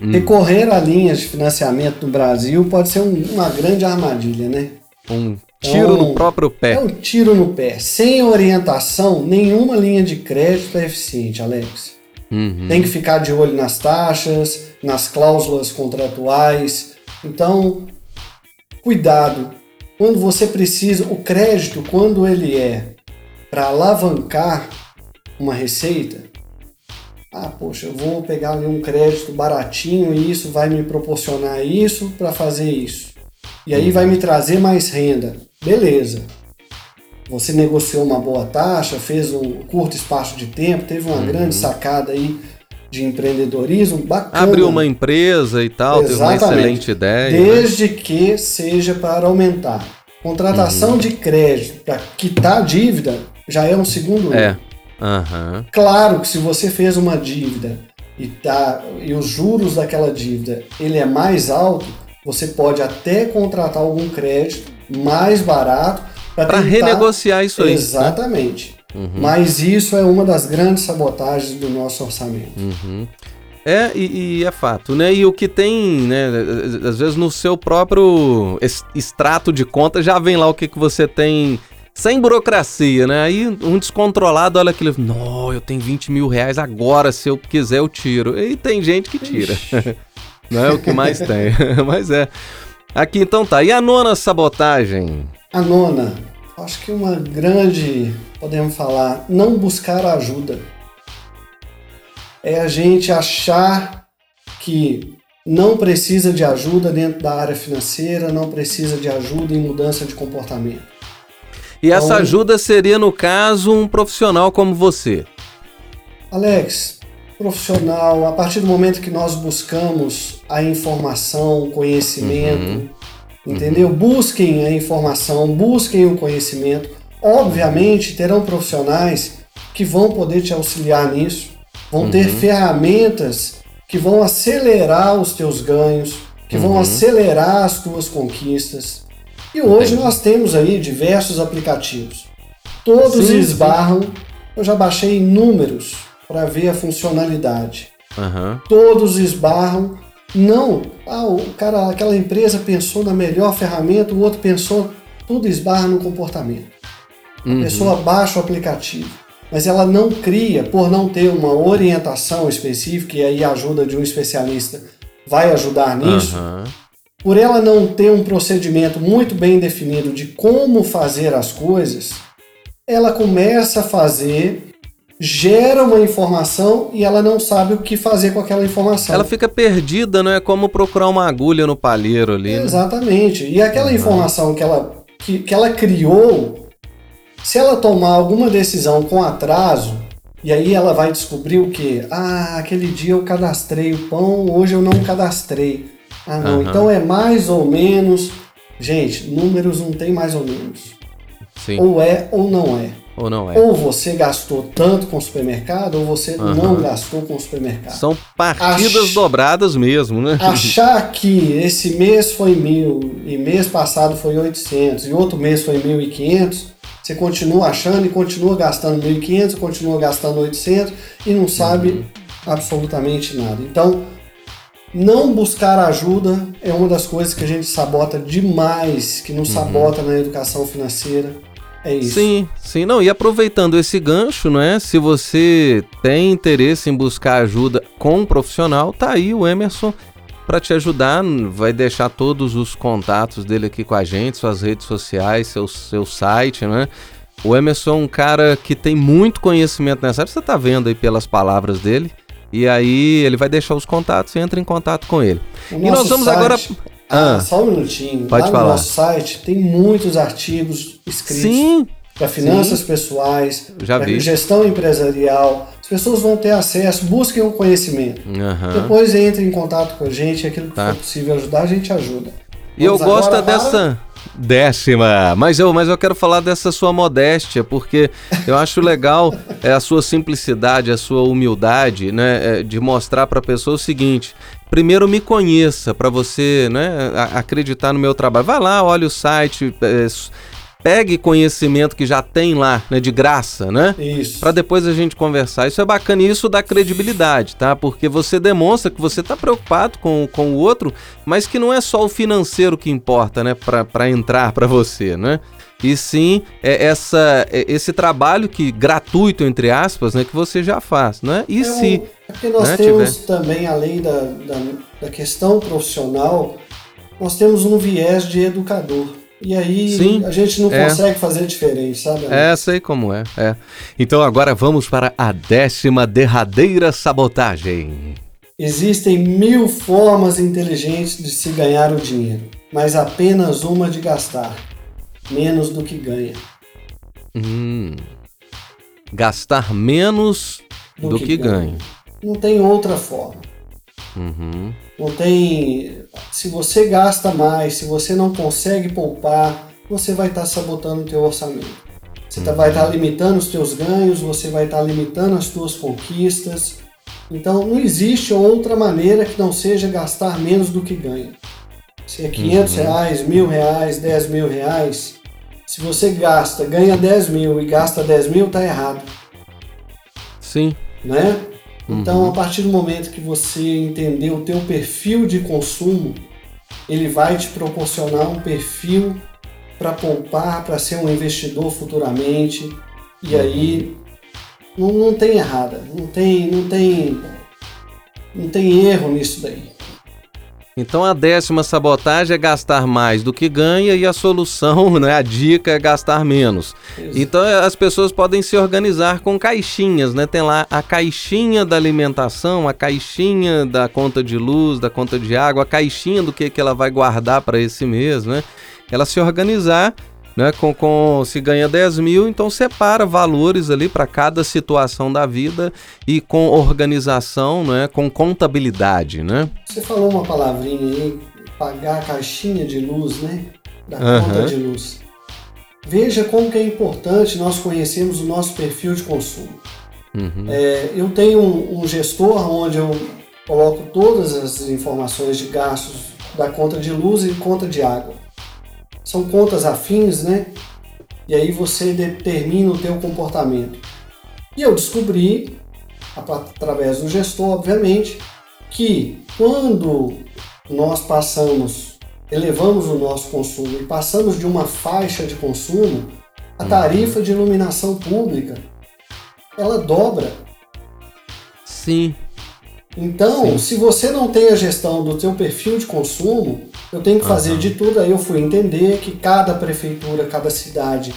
C: Hum. Recorrer a linhas de financiamento no Brasil pode ser um, uma grande armadilha, né?
A: Um tiro então, no próprio pé.
C: É um tiro no pé. Sem orientação, nenhuma linha de crédito é eficiente, Alex. Uhum. Tem que ficar de olho nas taxas, nas cláusulas contratuais. Então, cuidado. Quando você precisa, o crédito, quando ele é para alavancar uma receita, ah, poxa, eu vou pegar ali um crédito baratinho e isso vai me proporcionar isso para fazer isso. E aí vai me trazer mais renda. Beleza. Você negociou uma boa taxa, fez um curto espaço de tempo, teve uma uhum. grande sacada aí de empreendedorismo bacana.
A: Abriu uma empresa e tal, Exatamente. teve uma excelente ideia.
C: Né? Desde né? que seja para aumentar. Contratação uhum. de crédito para quitar a dívida já é um segundo
A: É. Uhum.
C: Claro que se você fez uma dívida e, tá, e os juros daquela dívida ele é mais alto, você pode até contratar algum crédito mais barato
A: Para renegociar isso aí.
C: Né? Exatamente. Né? Uhum. Mas isso é uma das grandes sabotagens do nosso orçamento.
A: Uhum. É, e, e, é fato, né? E o que tem, né? Às vezes no seu próprio extrato de conta já vem lá o que, que você tem sem burocracia, né? Aí um descontrolado olha aquilo, não, eu tenho 20 mil reais agora, se eu quiser eu tiro. E tem gente que tira. Não é o que mais tem, mas é. Aqui então tá. E a nona sabotagem?
C: A nona, acho que uma grande, podemos falar, não buscar ajuda. É a gente achar que não precisa de ajuda dentro da área financeira, não precisa de ajuda em mudança de comportamento.
A: E então, essa ajuda seria, no caso, um profissional como você?
C: Alex, profissional, a partir do momento que nós buscamos a informação, o conhecimento, uhum. Entendeu? Uhum. Busquem a informação, busquem o conhecimento. Obviamente, terão profissionais que vão poder te auxiliar nisso, vão uhum. ter ferramentas que vão acelerar os teus ganhos, que vão uhum. acelerar as tuas conquistas. E hoje Entendi. nós temos aí diversos aplicativos. Todos sim, esbarram. Sim. Eu já baixei inúmeros para ver a funcionalidade. Uhum. Todos esbarram. Não, ah, o cara, aquela empresa pensou na melhor ferramenta, o outro pensou, tudo esbarra no comportamento. Uhum. A pessoa baixa o aplicativo, mas ela não cria, por não ter uma orientação específica, e aí a ajuda de um especialista vai ajudar nisso. Uhum por ela não ter um procedimento muito bem definido de como fazer as coisas, ela começa a fazer, gera uma informação e ela não sabe o que fazer com aquela informação.
A: Ela fica perdida, não é como procurar uma agulha no palheiro ali.
C: Né? Exatamente. E aquela uhum. informação que ela, que, que ela criou, se ela tomar alguma decisão com atraso, e aí ela vai descobrir o que? Ah, aquele dia eu cadastrei o pão, hoje eu não cadastrei. Ah, não. Uhum. Então é mais ou menos. Gente, números não tem mais ou menos. Sim. Ou é ou não é.
A: Ou não é.
C: Ou você gastou tanto com o supermercado, ou você uhum. não gastou com o supermercado.
A: São partidas Ach... dobradas mesmo, né?
C: Achar que esse mês foi mil e mês passado foi 800 e outro mês foi 1.500, você continua achando e continua gastando 1.500, continua gastando 800 e não sabe uhum. absolutamente nada. Então, não buscar ajuda é uma das coisas que a gente sabota demais, que nos uhum. sabota na educação financeira. É isso.
A: Sim, sim, não. E aproveitando esse gancho, não é? Se você tem interesse em buscar ajuda com um profissional, tá aí o Emerson para te ajudar. Vai deixar todos os contatos dele aqui com a gente, suas redes sociais, seu, seu site, né? O Emerson é um cara que tem muito conhecimento nessa área. Você tá vendo aí pelas palavras dele. E aí ele vai deixar os contatos e entra em contato com ele.
C: O e nós vamos site, agora. Ah, ah, só um minutinho.
A: Pode
C: Lá
A: falar.
C: no nosso site tem muitos artigos escritos. Para finanças Sim. pessoais,
A: para
C: gestão empresarial. As pessoas vão ter acesso, busquem o conhecimento. Uhum. Depois entrem em contato com a gente, aquilo que tá. for possível ajudar, a gente ajuda.
A: E eu gosto dessa. Para... Décima. Mas eu, mas eu quero falar dessa sua modéstia, porque eu acho legal é, a sua simplicidade, a sua humildade, né? É, de mostrar para a pessoa o seguinte: primeiro me conheça, para você né, acreditar no meu trabalho. Vai lá, olha o site. É, pegue conhecimento que já tem lá, né, de graça, né?
C: Isso.
A: Para depois a gente conversar. Isso é bacana e isso dá credibilidade, tá? Porque você demonstra que você tá preocupado com, com o outro, mas que não é só o financeiro que importa, né, para entrar para você, né? E sim, é essa, é esse trabalho que gratuito entre aspas, né, que você já faz, né? E é se
C: é porque nós né, temos tiver... também além da, da, da questão profissional, nós temos um viés de educador. E aí Sim, a gente não é. consegue fazer diferente, sabe?
A: É, sei como é, é. Então agora vamos para a décima derradeira sabotagem.
C: Existem mil formas inteligentes de se ganhar o dinheiro, mas apenas uma de gastar. Menos do que ganha.
A: Hum. Gastar menos do, do que, que ganha. ganha.
C: Não tem outra forma.
A: Uhum.
C: Não tem. Se você gasta mais, se você não consegue poupar, você vai estar tá sabotando o teu orçamento. Você tá, vai estar tá limitando os teus ganhos, você vai estar tá limitando as tuas conquistas. Então não existe outra maneira que não seja gastar menos do que ganha. Se é 500 uhum. reais, mil reais, 10 mil reais, Se você gasta, ganha 10 mil e gasta 10 mil, tá errado.
A: Sim.
C: Né? Então, a partir do momento que você entender o teu perfil de consumo, ele vai te proporcionar um perfil para poupar, para ser um investidor futuramente. E aí não, não tem errada, não tem, não tem, não tem erro nisso daí.
A: Então a décima sabotagem é gastar mais do que ganha e a solução, né, a dica é gastar menos. Isso. Então é, as pessoas podem se organizar com caixinhas, né? Tem lá a caixinha da alimentação, a caixinha da conta de luz, da conta de água, a caixinha do que, que ela vai guardar para esse mês, né? Ela se organizar né? Com, com, se ganha 10 mil, então separa valores ali para cada situação da vida e com organização, né? Com contabilidade, né?
C: Você falou uma palavrinha aí, pagar a caixinha de luz, né? Da uhum. conta de luz. Veja como que é importante nós conhecermos o nosso perfil de consumo. Uhum. É, eu tenho um, um gestor onde eu coloco todas as informações de gastos da conta de luz e conta de água são contas afins, né? E aí você determina o teu comportamento. E eu descobri, através do gestor, obviamente, que quando nós passamos, elevamos o nosso consumo e passamos de uma faixa de consumo, a tarifa de iluminação pública ela dobra.
A: Sim.
C: Então, Sim. se você não tem a gestão do teu perfil de consumo, eu tenho que fazer uhum. de tudo. Aí eu fui entender que cada prefeitura, cada cidade,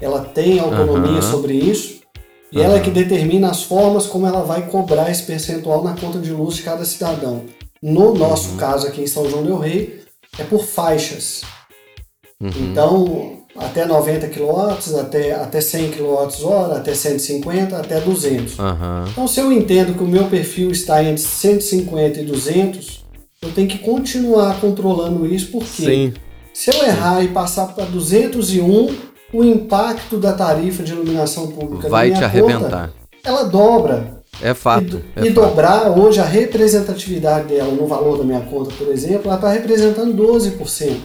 C: ela tem autonomia uhum. sobre isso. E uhum. ela é que determina as formas como ela vai cobrar esse percentual na conta de luz de cada cidadão. No nosso caso aqui em São João del Rei, é por faixas. Então, até 90 kW, até, até 100 kWh, até 150, até 200. Então, se eu entendo que o meu perfil está entre 150 e 200, eu tenho que continuar controlando isso, porque Sim. se eu errar e passar para 201, o impacto da tarifa de iluminação pública
A: vai te arrebentar. Conta,
C: ela dobra.
A: É fato.
C: E,
A: é
C: e
A: fato.
C: dobrar hoje a representatividade dela no valor da minha conta, por exemplo, ela está representando 12%.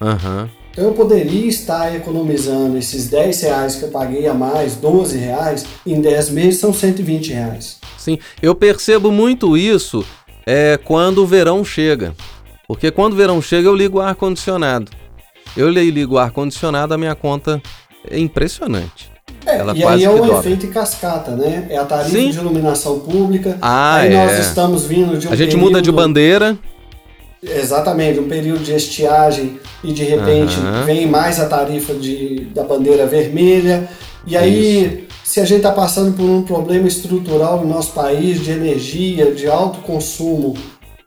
A: Uhum.
C: Então eu poderia estar economizando esses 10 reais que eu paguei a mais, 12 reais, em 10 meses são 120 reais.
A: Sim, eu percebo muito isso é quando o verão chega. Porque quando o verão chega, eu ligo o ar-condicionado. Eu ligo o ar-condicionado, a minha conta é impressionante.
C: É, Ela e aí é um efeito em cascata, né? É a tarifa Sim. de iluminação pública. Ah, aí é. nós estamos vindo de um
A: A gente
C: período...
A: muda de bandeira.
C: Exatamente, um período de estiagem e de repente uhum. vem mais a tarifa de, da bandeira vermelha. E aí Isso se a gente está passando por um problema estrutural no nosso país de energia, de alto consumo,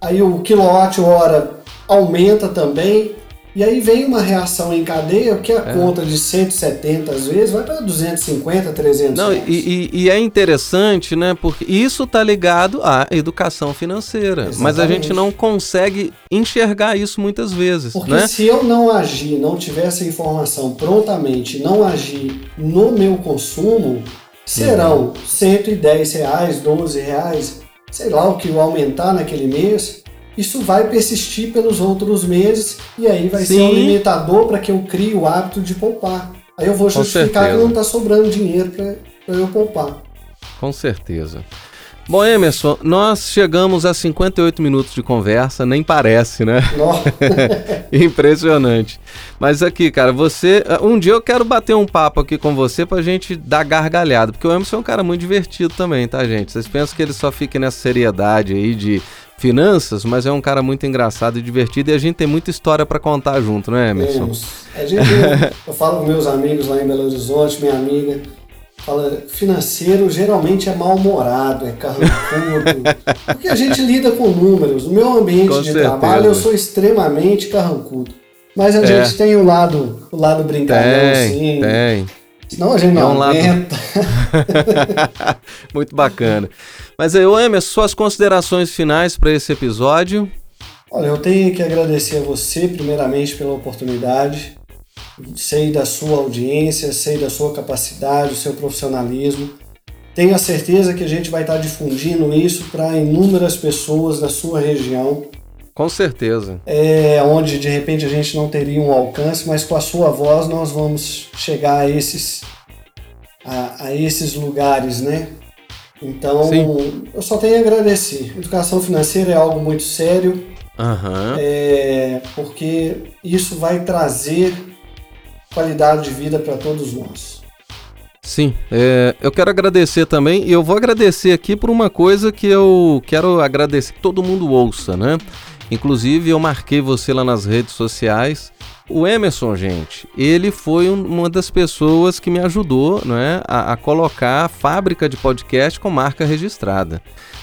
C: aí o quilowatt-hora aumenta também, e aí vem uma reação em cadeia que a é. conta de 170 às vezes vai para 250, 300
A: Não, e, e, e, é interessante, né? Porque isso está ligado à educação financeira. Exatamente. Mas a gente não consegue enxergar isso muitas vezes.
C: Porque
A: né?
C: se eu não agir, não tiver essa informação prontamente, não agir no meu consumo, serão uhum. 110 reais, 12 reais, sei lá o que aumentar naquele mês isso vai persistir pelos outros meses e aí vai Sim. ser um limitador para que eu crie o hábito de poupar. Aí eu vou justificar que não está sobrando dinheiro para eu poupar.
A: Com certeza. Bom, Emerson, nós chegamos a 58 minutos de conversa, nem parece, né? Impressionante. Mas aqui, cara, você. Um dia eu quero bater um papo aqui com você pra gente dar gargalhada, porque o Emerson é um cara muito divertido também, tá, gente? Vocês pensam que ele só fica nessa seriedade aí de finanças, mas é um cara muito engraçado e divertido e a gente tem muita história para contar junto, né, Emerson?
C: Temos. A gente, eu falo com meus amigos lá em Belo Horizonte, minha amiga, fala, financeiro geralmente é mal-humorado, é carrancudo, porque a gente lida com números. No meu ambiente com de certeza. trabalho eu sou extremamente carrancudo. Mas a é. gente tem o lado, o lado brincalhão, tem, assim.
A: Tem.
C: Senão a gente não é um.
A: Lado... Muito bacana. Mas aí, Emerson, suas considerações finais para esse episódio?
C: Olha, eu tenho que agradecer a você, primeiramente, pela oportunidade. Sei da sua audiência, sei da sua capacidade, do seu profissionalismo. Tenho a certeza que a gente vai estar difundindo isso para inúmeras pessoas da sua região,
A: Com certeza.
C: É, onde de repente a gente não teria um alcance, mas com a sua voz nós vamos chegar a esses, a, a esses lugares, né? Então, Sim. eu só tenho a agradecer. Educação financeira é algo muito sério,
A: uhum.
C: é, porque isso vai trazer qualidade de vida para todos nós.
A: Sim, é, eu quero agradecer também, e eu vou agradecer aqui por uma coisa que eu quero agradecer que todo mundo ouça, né? Inclusive, eu marquei você lá nas redes sociais. O Emerson, gente, ele foi uma das pessoas que me ajudou né, a, a colocar a fábrica de podcast com marca registrada.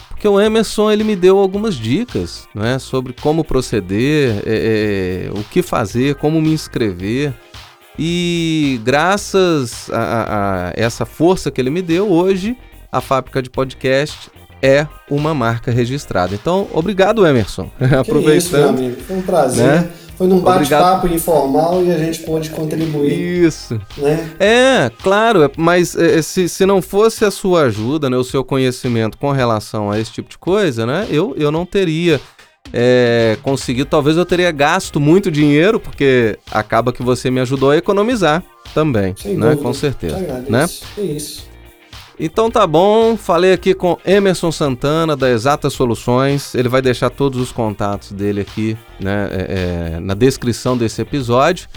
A: Porque o Emerson ele me deu algumas dicas né, sobre como proceder, é, é, o que fazer, como me inscrever. E graças a, a, essa força que ele me deu, hoje a fábrica de podcast é uma marca registrada. Então, obrigado, Emerson.
C: Aproveitando. Isso, meu amigo. Foi um prazer. Né? Foi num bate-papo informal e a gente pôde contribuir.
A: Isso.
C: Né?
A: É, claro, mas é, se, se não fosse a sua ajuda, né, o seu conhecimento com relação a esse tipo de coisa, né, eu, eu não teria é, conseguido, talvez eu teria gasto muito dinheiro, porque acaba que você me ajudou a economizar também, Sem né? Dúvida. Com certeza. Né?
C: É isso.
A: Então tá bom, falei aqui com Emerson Santana da Exatas Soluções. Ele vai deixar todos os contatos dele aqui né, é, é, na descrição desse episódio.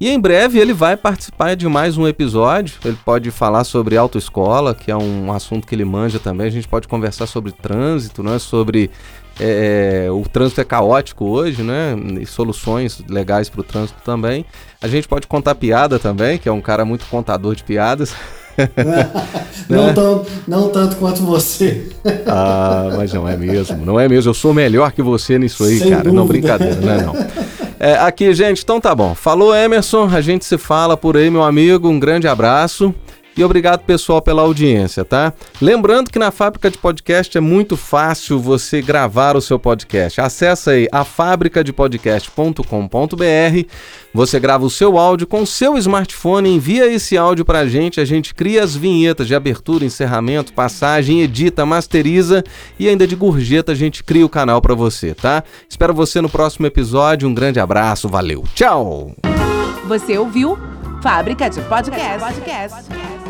A: E em breve ele vai participar de mais um episódio. Ele pode falar sobre autoescola, que é um assunto que ele manja também. A gente pode conversar sobre trânsito, né? sobre é, o trânsito é caótico hoje, né? E soluções legais para o trânsito também. A gente pode contar piada também, que é um cara muito contador de piadas.
C: não, tão, não tanto quanto você.
A: ah, mas não é mesmo, não é mesmo. Eu sou melhor que você nisso aí, Sem cara. Dúvida. Não, brincadeira, não é não. É, aqui, gente, então tá bom. Falou, Emerson. A gente se fala por aí, meu amigo. Um grande abraço. E obrigado, pessoal, pela audiência, tá? Lembrando que na fábrica de podcast é muito fácil você gravar o seu podcast. Acesse aí afabricadepodcast.com.br. Você grava o seu áudio com o seu smartphone, envia esse áudio pra gente, a gente cria as vinhetas de abertura, encerramento, passagem, edita, masteriza e ainda de gorjeta a gente cria o canal para você, tá? Espero você no próximo episódio. Um grande abraço, valeu. Tchau.
B: Você ouviu Fábrica de Podcast. Podcast.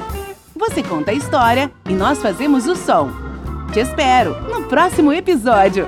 B: Você conta a história e nós fazemos o som. Te espero no próximo episódio.